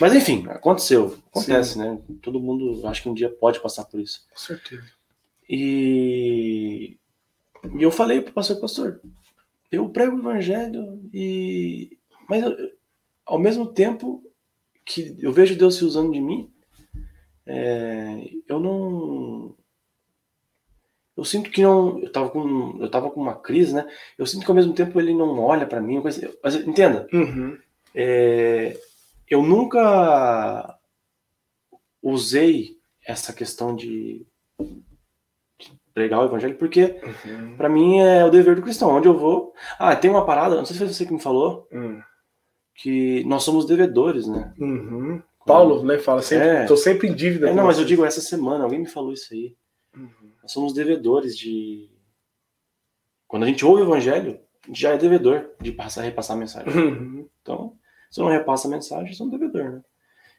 Mas enfim, aconteceu. Acontece, né? Todo mundo, acho que um dia pode passar por isso. Com certeza. E, e eu falei pro pastor, pastor, eu prego o evangelho e mas eu- ao mesmo tempo que eu vejo Deus se usando de mim, é, eu não eu sinto que não eu tava com eu tava com uma crise, né? Eu sinto que ao mesmo tempo ele não olha para mim, coisa- mas entenda, Uhum. é, eu nunca usei essa questão de pregar o evangelho porque Uhum. Pra mim é o dever do cristão. Onde eu vou. Ah, tem uma parada, não sei se foi você que me falou, Uhum. que nós somos devedores, né? Uhum. Paulo, né, fala sempre, É. tô sempre em dívida. É, não, mas eu digo essa semana, alguém me falou isso aí. Uhum. Nós somos devedores de. Quando a gente ouve o evangelho, a gente já é devedor de passar, repassar a mensagem. Uhum. Então, se eu não repassa a mensagem, eu sou um devedor, né?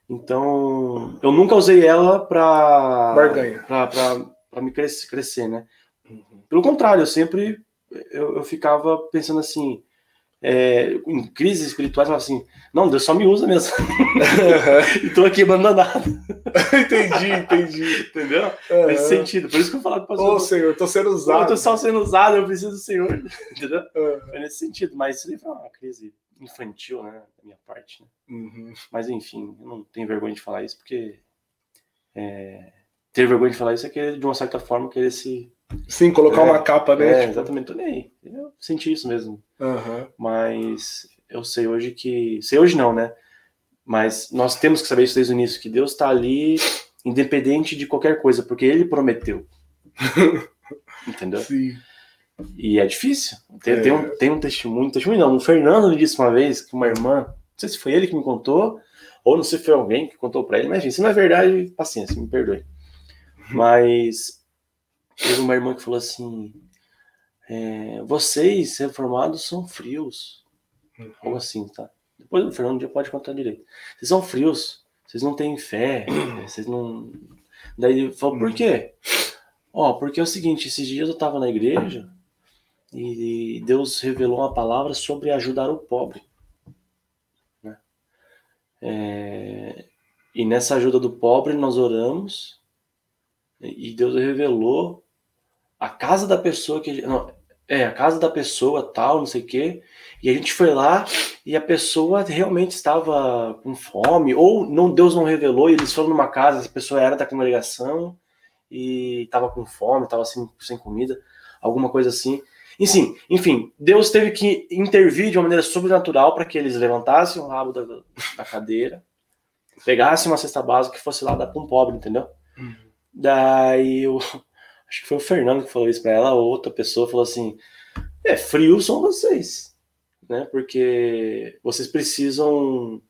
Então, eu nunca usei ela pra. Barganha. Pra, pra, pra me crescer, crescer, né? Uhum. Pelo contrário, eu sempre eu, eu ficava pensando assim, é, em crises espirituais, eu assim, não, Deus só me usa mesmo. e tô aqui abandonado, entendi, entendi. entendeu? Uhum. Nesse sentido. Por isso que eu falava com o Ô, pastor. Senhor, tô sendo eu usado. tô só sendo usado, eu preciso do Senhor. Entendeu? Uhum. Foi nesse sentido. Mas isso foi uma crise infantil, né? Da minha parte. Né? Uhum. Mas enfim, eu não tenho vergonha de falar isso, porque é, ter vergonha de falar isso é querer, de uma certa forma, querer se. Sim, colocar É, uma capa, né? É, tipo, exatamente, tô nem aí. Eu senti isso mesmo. aham. Mas eu sei hoje que. Sei hoje não, né? Mas nós temos que saber isso desde o início, que Deus está ali, independente de qualquer coisa, porque Ele prometeu. Entendeu? Sim. E é difícil. Tem, É. tem um, tem um testemunho, testemunho não, o Fernando me disse uma vez que uma irmã, não sei se foi ele que me contou, ou não sei se foi alguém que contou pra ele, mas enfim, se não é verdade, paciência, me perdoe. Mas teve uma irmã que falou assim: é, vocês reformados são frios. Algo assim, tá? Depois o Fernando já pode contar direito. Vocês são frios, vocês não têm fé, vocês não. Daí ele falou, por quê? Ó, porque é o seguinte, esses dias eu tava na igreja e Deus revelou uma palavra sobre ajudar o pobre. né? É, e nessa ajuda do pobre nós oramos e Deus revelou a casa da pessoa que não, é a casa da pessoa tal, não sei o quê. E a gente foi lá e a pessoa realmente estava com fome ou não Deus não revelou e eles foram numa casa, essa pessoa era da congregação e estava com fome, estava sem, sem comida, alguma coisa assim. Enfim, enfim, Deus teve que intervir de uma maneira sobrenatural para que eles levantassem o rabo da, da cadeira, pegassem uma cesta básica e fosse lá dar para um pobre, entendeu? Uhum. Daí eu acho que foi o Fernando que falou isso para ela, outra pessoa falou assim: "É, frio são vocês, né? Porque vocês precisam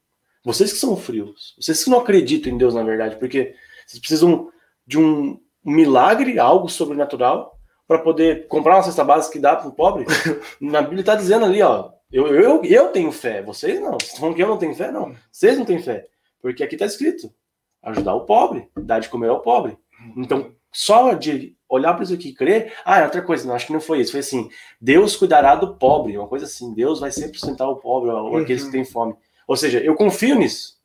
vocês que são frios, vocês que não acreditam em Deus na verdade, porque vocês precisam de um milagre, algo sobrenatural para poder comprar uma cesta básica que dá para o pobre. Na Bíblia está dizendo ali, ó, eu, eu, eu tenho fé, vocês não. Vocês estão falando que eu não tenho fé? Não, vocês não têm fé. Porque aqui está escrito, ajudar o pobre, dar de comer ao pobre. Então, só de olhar para isso aqui e crer, ah, é outra coisa, não, acho que não foi isso, foi assim, Deus cuidará do pobre, uma coisa assim, Deus vai sempre sustentar o pobre, ou aqueles que têm fome. Ou seja, eu confio nisso.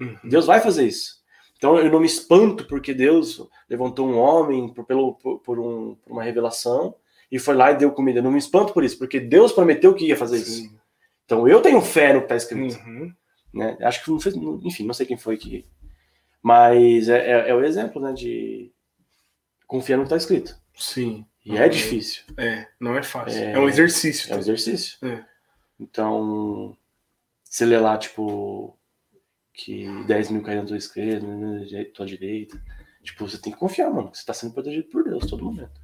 Uhum. Deus vai fazer isso. Então eu não me espanto porque Deus levantou um homem por, pelo, por, por um, por uma revelação e foi lá e deu comida. Eu não me espanto por isso, porque Deus prometeu que ia fazer isso. Sim. Então eu tenho fé no que está escrito. Uhum. Né? Acho que não fez, enfim, não sei quem foi que. Mas é, é, é o exemplo né, de confiar no que está escrito. Sim. E é difícil, É, não é fácil. É- É, um exercício. é um exercício. É. Então, você lê lá, tipo, que 10 mil caíram na tua esquerda, na direita- tua direita. Tipo, você tem que confiar, mano. que Você tá sendo protegido por Deus todo momento.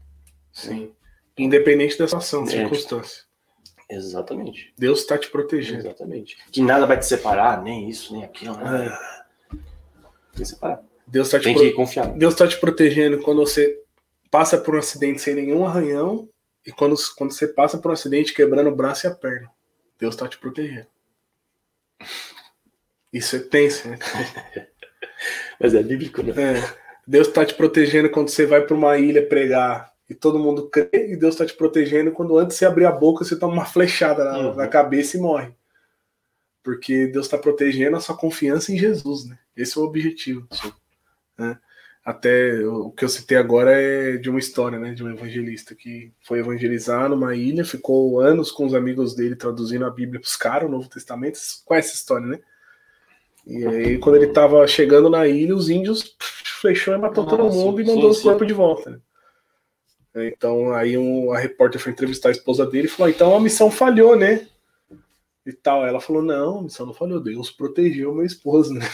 Sim. Independente da situação, É. circunstância. Exatamente. Deus está te protegendo. Exatamente. Que nada vai te separar, nem isso, nem aquilo. Né? Tem que separar. Deus está te, Tem pro- que confiar. Deus tá te protegendo quando você passa por um acidente sem nenhum arranhão e quando, quando você passa por um acidente quebrando o braço e a perna. Deus tá te protegendo. Isso é tenso, né? Mas é bíblico, né? É. Deus tá te protegendo quando você vai para uma ilha pregar e todo mundo crê, e Deus tá te protegendo quando antes de você abrir a boca você toma uma flechada na, Uhum. na cabeça e morre. Porque Deus tá protegendo a sua confiança em Jesus, né? Esse é o objetivo. Né? Até o que eu citei agora é de uma história, né? De um evangelista que foi evangelizar numa ilha, ficou anos com os amigos dele traduzindo a Bíblia para os caras, o Novo Testamento. Conhecem essa história, né? E aí, quando ele tava chegando na ilha, os índios flechou e matou todo Ah, mundo e mandou os corpos de volta. Né? Então, aí um, a repórter foi entrevistar a esposa dele e falou: então a missão falhou, né? E tal. Ela falou: não, missão não falhou, Deus protegeu meu esposo, né?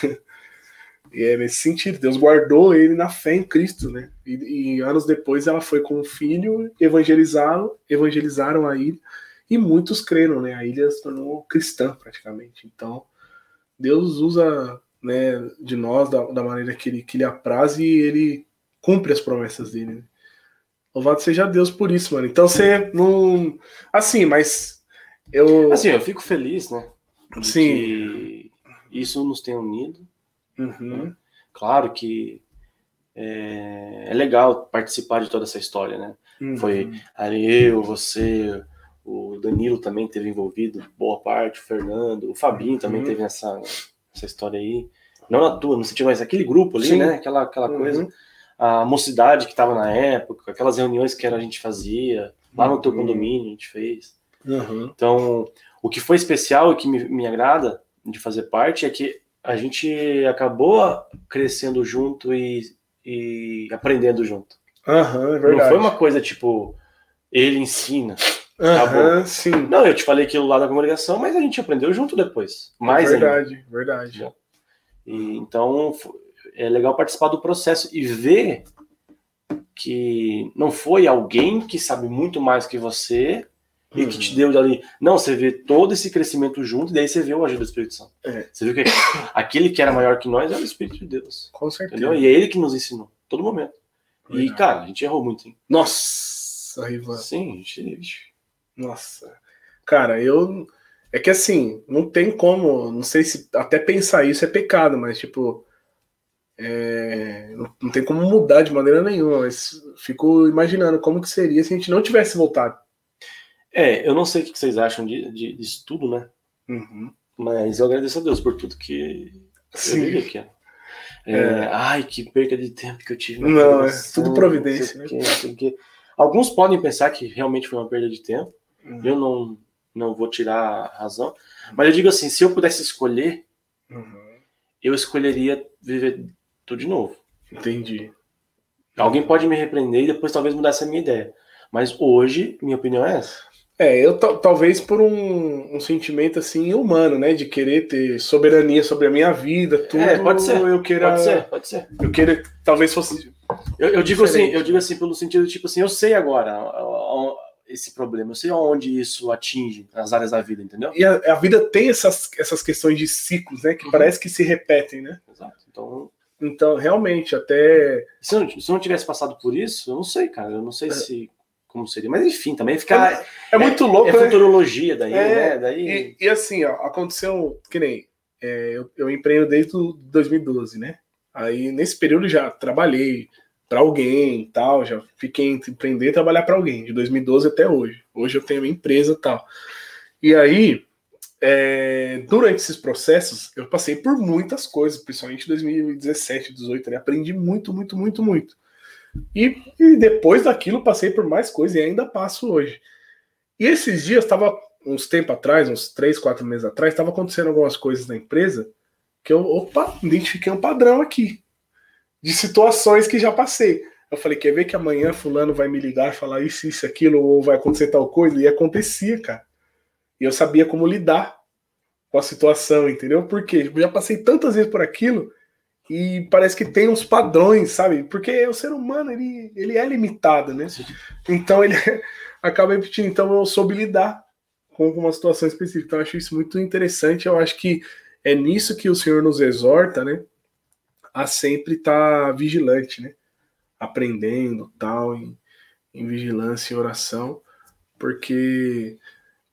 E é nesse sentido, Deus guardou ele na fé em Cristo, né? E, e anos depois ela foi com o filho, evangelizaram, evangelizaram a ilha, e muitos creram, né? A ilha se tornou cristã praticamente. Então, Deus usa né, de nós, da, da maneira que ele, que ele apraz, e ele cumpre as promessas dele. Né? Louvado seja Deus por isso, mano. Então você não. Assim, mas. Eu. Assim, eu fico feliz, né? Sim. isso nos tem unido. Uhum. Né? Claro que é, é, legal participar de toda essa história, né? Uhum. Foi ali eu, você, o Danilo também teve envolvido, boa parte, o Fernando, o Fabinho também Uhum. teve essa, essa história aí. Não na tua, não sentido, mas aquele grupo ali, Sim. né? Aquela, aquela Uhum. coisa. A mocidade que estava na época, aquelas reuniões que a gente fazia, lá no teu Uhum. condomínio a gente fez. Uhum. Então, o que foi especial e que me, me agrada de fazer parte é que a gente acabou crescendo junto e, e aprendendo junto. Aham, é Não verdade. foi uma coisa tipo, ele ensina. Aham, sim. Não, eu te falei aquilo lá da congregação, mas a gente aprendeu junto depois. Mais é ainda. verdade, verdade. Não. E, então, é legal participar do processo e ver que não foi alguém que sabe muito mais que você e que Uhum. te deu dali. Não, você vê todo esse crescimento junto, e daí você vê o agir do Espírito Santo. É. Você viu que aquele que era maior que nós era o Espírito de Deus. Com certeza. Entendeu? E é ele que nos ensinou, todo momento. E, cara, a gente errou muito, hein? Nossa, Rivan. Sim, a gente. Nossa. Cara, eu. É que assim, não tem como. Não sei se até pensar isso é pecado, mas tipo. é, não tem como mudar de maneira nenhuma. Mas fico imaginando como que seria se a gente não tivesse voltado. É, eu não sei o que vocês acham de, de, disso tudo, né? Uhum. Mas eu agradeço a Deus por tudo que eu Sim. vivi aqui. É, É. Ai, que perca de tempo que eu tive. Não, é tudo providência, não sei o quê, não o quê. Alguns podem pensar que realmente foi uma perda de tempo. Uhum. Eu não, não vou tirar a razão. Mas eu digo assim, se eu pudesse escolher, Uhum. eu escolheria viver tudo de novo. Entendi. Alguém pode me repreender e depois talvez mudasse a minha ideia. Mas hoje, minha opinião é essa. É, eu ta- talvez por um, um sentimento assim humano, né, de querer ter soberania sobre a minha vida, tudo. É, pode ser. Eu queira, Pode ser, pode ser. eu queira, talvez fosse. Eu, eu digo assim, eu digo assim pelo sentido tipo assim, eu sei agora esse problema, eu sei onde isso atinge as áreas da vida, entendeu? E a, a vida tem essas, essas questões de ciclos, né, que Uhum. parece que se repetem, né? Exato. Então, Então, realmente, até se eu, se eu não tivesse passado por isso, eu não sei, cara, eu não sei se como seria, mas enfim, também ficar é, muito louco, é né? futurologia daí, É, né? Daí E, e assim, ó, aconteceu que nem é, eu, eu empreendo desde o 2012, né? Aí nesse período já trabalhei para alguém e tal, já fiquei entre empreender e trabalhar para alguém, de 2012 até hoje. Hoje eu tenho minha empresa e tal. E aí, é, durante esses processos, eu passei por muitas coisas, principalmente em 2017, 2018, né? aprendi muito, muito, muito, muito. E, e depois daquilo passei por mais coisas e ainda passo hoje. E esses dias estava uns tempo atrás, uns três, quatro meses atrás, estava acontecendo algumas coisas na empresa que eu, opa, identifiquei um padrão aqui de situações que já passei. Eu falei, quer ver que amanhã fulano vai me ligar falar isso, isso, aquilo, ou vai acontecer tal coisa? E acontecia, cara. E eu sabia como lidar com a situação, entendeu? Porque eu já passei tantas vezes por aquilo e parece que tem uns padrões, sabe? Porque o ser humano, ele, ele é limitado, né? Então ele acaba repetindo. Então eu soube lidar com uma situação específica. Então eu acho isso muito interessante. Eu acho que é nisso que o Senhor nos exorta, né? A sempre estar vigilante, né? Aprendendo, tal, em, em vigilância e oração, porque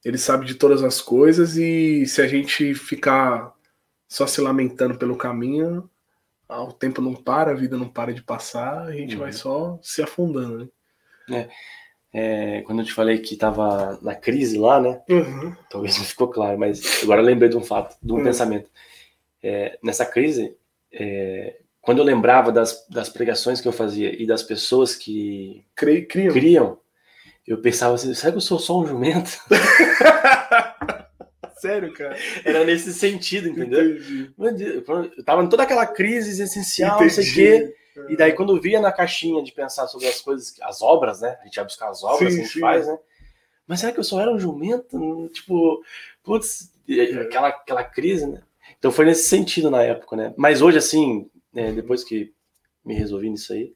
ele sabe de todas as coisas e se a gente ficar só se lamentando pelo caminho, ah, o tempo não para, a vida não para de passar, a gente Uhum. vai só se afundando, né? é, quando eu te falei que tava na crise lá, né? Uhum. Talvez não ficou claro, mas agora eu lembrei de um fato, de um Hum. pensamento. É, nessa crise, é, quando eu lembrava das, das pregações que eu fazia e das pessoas que Cri- Criam. criam, eu pensava assim, será que eu sou só um jumento? Sério, cara. Era nesse sentido, entendeu? Entendi. Eu tava em toda aquela crise existencial, não sei o quê. E daí, quando via na caixinha de pensar sobre as coisas, as obras, né? A gente vai buscar as obras Sim, que a gente sim. faz, né? Mas será que eu só era um jumento? Tipo, putz, É. aquela, aquela crise, né? Então foi nesse sentido na época, né? Mas hoje, assim, né, depois que me resolvi nisso aí,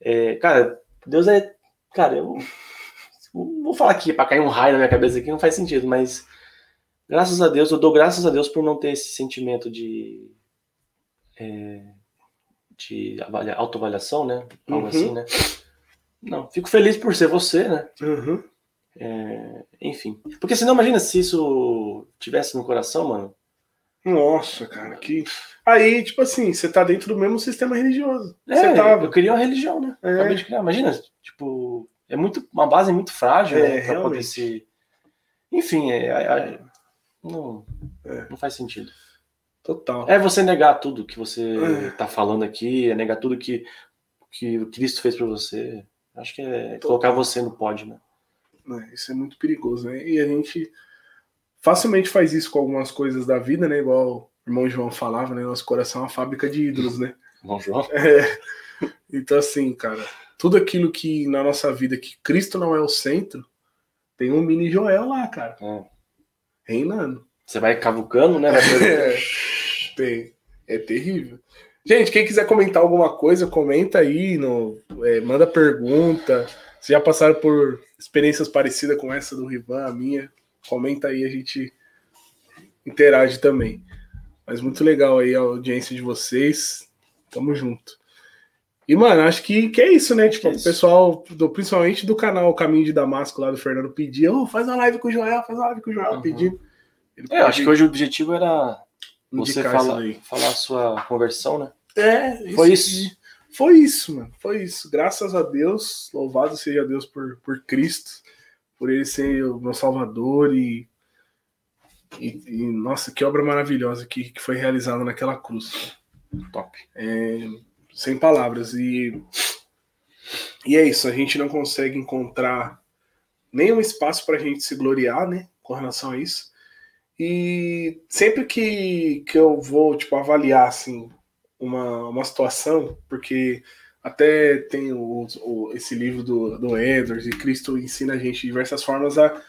é, cara, Deus é. Cara, eu vou falar aqui pra cair um raio na minha cabeça aqui, não faz sentido, mas graças a Deus, eu dou graças a Deus por não ter esse sentimento de é, de avalia, autoavaliação, né? Algo Uhum. assim, né? Não, fico feliz por ser você, né? Uhum. É, enfim. Porque senão, imagina se isso tivesse no coração, mano. Nossa, cara, que. Aí, tipo assim, você tá dentro do mesmo sistema religioso. É, você tava. eu queria uma religião, né? É. Acabei de criar. Imagina, tipo, é muito uma base muito frágil, É, né? Pra realmente. poder se. Enfim, é, é- é- não, É. não faz sentido. Total. É você negar tudo que você É. tá falando aqui, é negar tudo que, que o Cristo fez pra você. Acho que é Total. colocar você no pódio, né? né? Isso é muito perigoso, né? E a gente facilmente faz isso com algumas coisas da vida, né? Igual o irmão João falava, né? Nosso coração é uma fábrica de ídolos, né? Bom, João. É. Então, assim, cara, tudo aquilo que na nossa vida que Cristo não é o centro, tem um mini Joel lá, cara, É. reinando. Você vai cavucando, né? Vai É, tem. É terrível. Gente, quem quiser comentar alguma coisa, comenta aí, no, é, manda pergunta. Se já passaram por experiências parecidas com essa do Rivan, a minha, comenta aí, a gente interage também. Mas muito legal aí a audiência de vocês. Tamo junto. E, mano, acho que, que é isso, né? Tipo, é o isso. pessoal, do- principalmente do canal Caminho de Damasco lá do Fernando pedia, "Ô, faz uma live com o Joel, faz uma live com o Joel, Uhum. pedindo. Ele É, acho que hoje o objetivo era você indicar fala, isso daí. falar a sua conversão, né? É, Foi isso. Foi isso, mano. Foi isso. Graças a Deus, louvado seja Deus por, por Cristo, por ele ser o meu Salvador e, e, e, nossa, que obra maravilhosa que, que foi realizada naquela cruz. Top. É, sem palavras. E, e é isso, a gente não consegue encontrar nenhum espaço para a gente se gloriar, né, com relação a isso. E sempre que, que eu vou, tipo, avaliar, assim, uma, uma situação, porque até tem o, o- esse livro do, do Edwards, e Cristo ensina a gente diversas formas a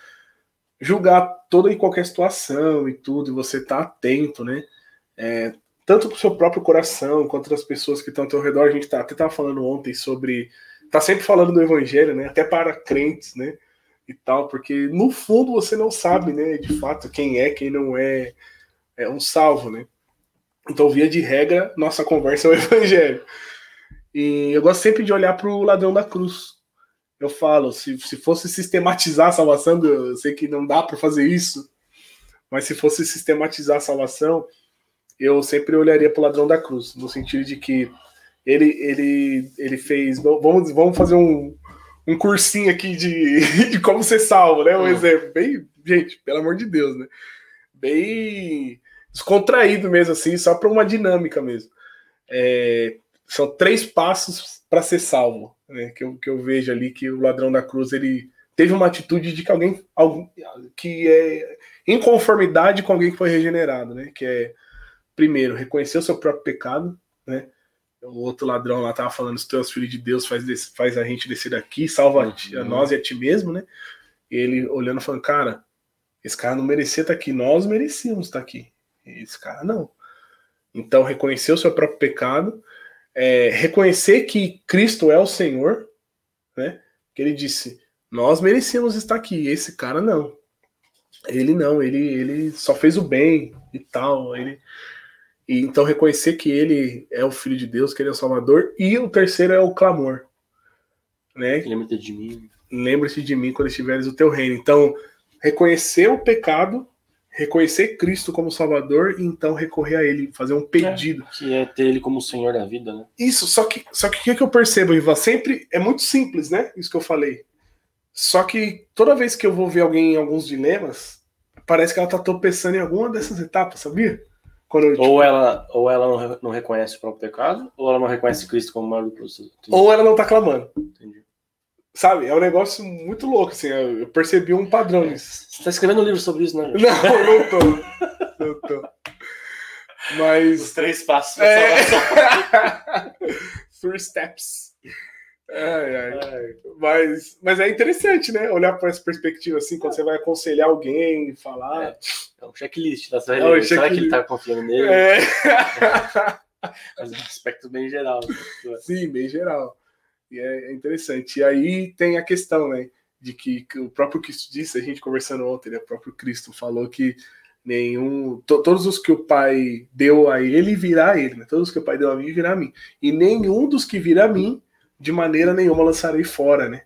julgar toda e qualquer situação e tudo, e você tá atento, né? É, tanto pro seu próprio coração, quanto das pessoas que estão ao teu redor. A gente tá, até tava falando ontem sobre. Tá sempre falando do evangelho, né? Até para crentes, né? E tal, porque no fundo você não sabe, né? De fato, quem é, quem não é, é um salvo, né? Então, via de regra, nossa conversa é o evangelho. E eu gosto sempre de olhar para o ladrão da cruz. Eu falo, se, se fosse sistematizar a salvação, eu sei que não dá para fazer isso, mas se fosse sistematizar a salvação, eu sempre olharia para o ladrão da cruz, no sentido de que ele, ele, ele fez. Vamos, vamos fazer um, um cursinho aqui de, de como ser salvo, né? Um Hum. exemplo. Bem, gente, pelo amor de Deus, né? Bem descontraído mesmo, assim, só para uma dinâmica mesmo. É, são três passos para ser salvo, né? Que eu, que eu vejo ali que o ladrão da cruz ele teve uma atitude de que alguém, algum, que é em conformidade com alguém que foi regenerado, né? Que é primeiro reconhecer o seu próprio pecado, né? O outro ladrão lá tava falando: se tu és filho de Deus, faz, desse- faz a gente descer daqui, salva a, ti- a Uhum. nós e a ti mesmo, né? Ele olhando falando, cara, esse cara não merecia estar aqui, nós merecíamos estar aqui. Esse cara não. Então, reconhecer o seu próprio pecado, é, reconhecer que Cristo é o Senhor, né? Que ele disse, nós merecíamos estar aqui, esse cara não. Ele não, ele, ele só fez o bem e tal. Ele, e então reconhecer que ele é o Filho de Deus, que ele é o Salvador. E o terceiro é o clamor, né? Lembra-te de mim. lembre-se de mim quando estiveres o teu reino. Então, reconhecer o pecado, reconhecer Cristo como Salvador e então recorrer a Ele, fazer um pedido. Que é ter ele como Senhor da vida, né? Isso, só que só que o que, que eu percebo, Ivan? Sempre é muito simples, né? Isso que eu falei. Só que toda vez que eu vou ver alguém em alguns dilemas, parece que ela tá tropeçando em alguma dessas etapas, sabia? Quando tipo, Ou ela, ou ela não, re- não reconhece o próprio pecado, ou ela não reconhece Cristo como maior do que você. Entendi. ou ela não tá clamando. Entendi. Sabe? É um negócio muito louco, assim. Eu percebi um padrão nisso. Você tá escrevendo um livro sobre isso, né? Jorge? Não, não tô. Não tô. Mas. três passos. É. Three steps. Ai, ai. Mas, mas é interessante, né? Olhar por essa perspectiva assim, quando você vai aconselhar alguém, falar. É um checklist da sua É um. Será que ele tá confiando nele? É. Mas é um aspecto bem geral. Sim, bem geral. E é é interessante. E aí tem a questão, né? De que, que o próprio Cristo disse, a gente conversando ontem, né? O próprio Cristo falou que Nenhum. To, todos os que o pai deu a ele virá ele, né? Todos os que o pai deu a mim virá a mim. E nenhum dos que virá a mim, de maneira nenhuma lançarei fora, né?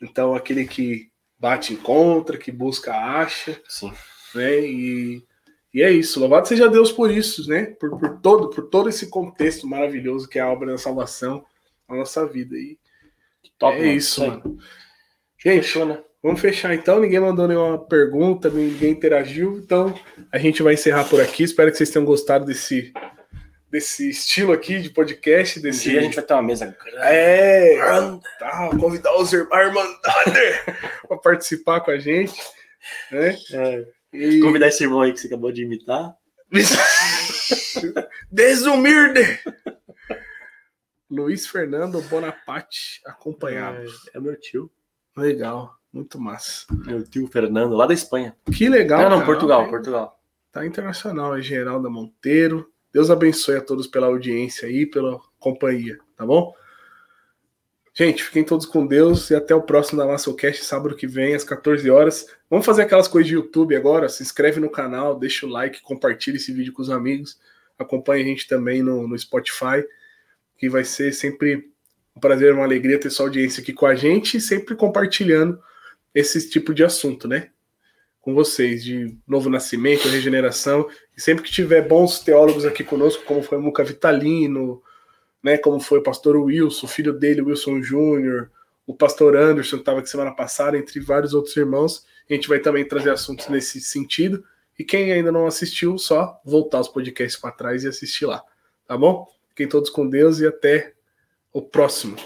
Então aquele que bate encontra, que busca acha. Sim. Né? E, e é isso. Louvado seja Deus por isso, né? Por, por, todo, por todo esse contexto maravilhoso que é a obra da salvação na nossa vida. E Top, é mano. isso, mano. Gente, Fechou, né? Vamos fechar então. Ninguém mandou nenhuma pergunta, ninguém interagiu. Então a gente vai encerrar por aqui. Espero que vocês tenham gostado desse, desse estilo aqui de podcast. Desse... Um dia a gente vai ter uma mesa grande. É, tá, convidar os irmãos para participar com a gente. Né? É. E... Convidar esse irmão aí que você acabou de imitar. Desumir! Luiz Fernando Bonaparte acompanhado. É, é meu tio. Legal. Muito massa. Meu tio Fernando, lá da Espanha. Que legal. Não, não, Portugal, Portugal. Tá internacional, é Geralda Monteiro. Deus abençoe a todos pela audiência aí, pela companhia, tá bom? Gente, fiquem todos com Deus e até o próximo da Massocast, sábado que vem, às 14 horas. Vamos fazer aquelas coisas de YouTube agora. Se inscreve no canal, deixa o like, compartilha esse vídeo com os amigos. Acompanhe a gente também no, no Spotify, que vai ser sempre um prazer, uma alegria ter sua audiência aqui com a gente e sempre compartilhando esse tipo de assunto, né? Com vocês, de novo nascimento, regeneração. E sempre que tiver bons teólogos aqui conosco, como foi o Muca Vitalino, né? Como foi o pastor Wilson, filho dele, Wilson Júnior, o pastor Anderson, que estava aqui semana passada, entre vários outros irmãos. A gente vai também trazer assuntos nesse sentido. E quem ainda não assistiu, só voltar os podcasts para trás e assistir lá. Tá bom? Fiquem todos com Deus e até o próximo.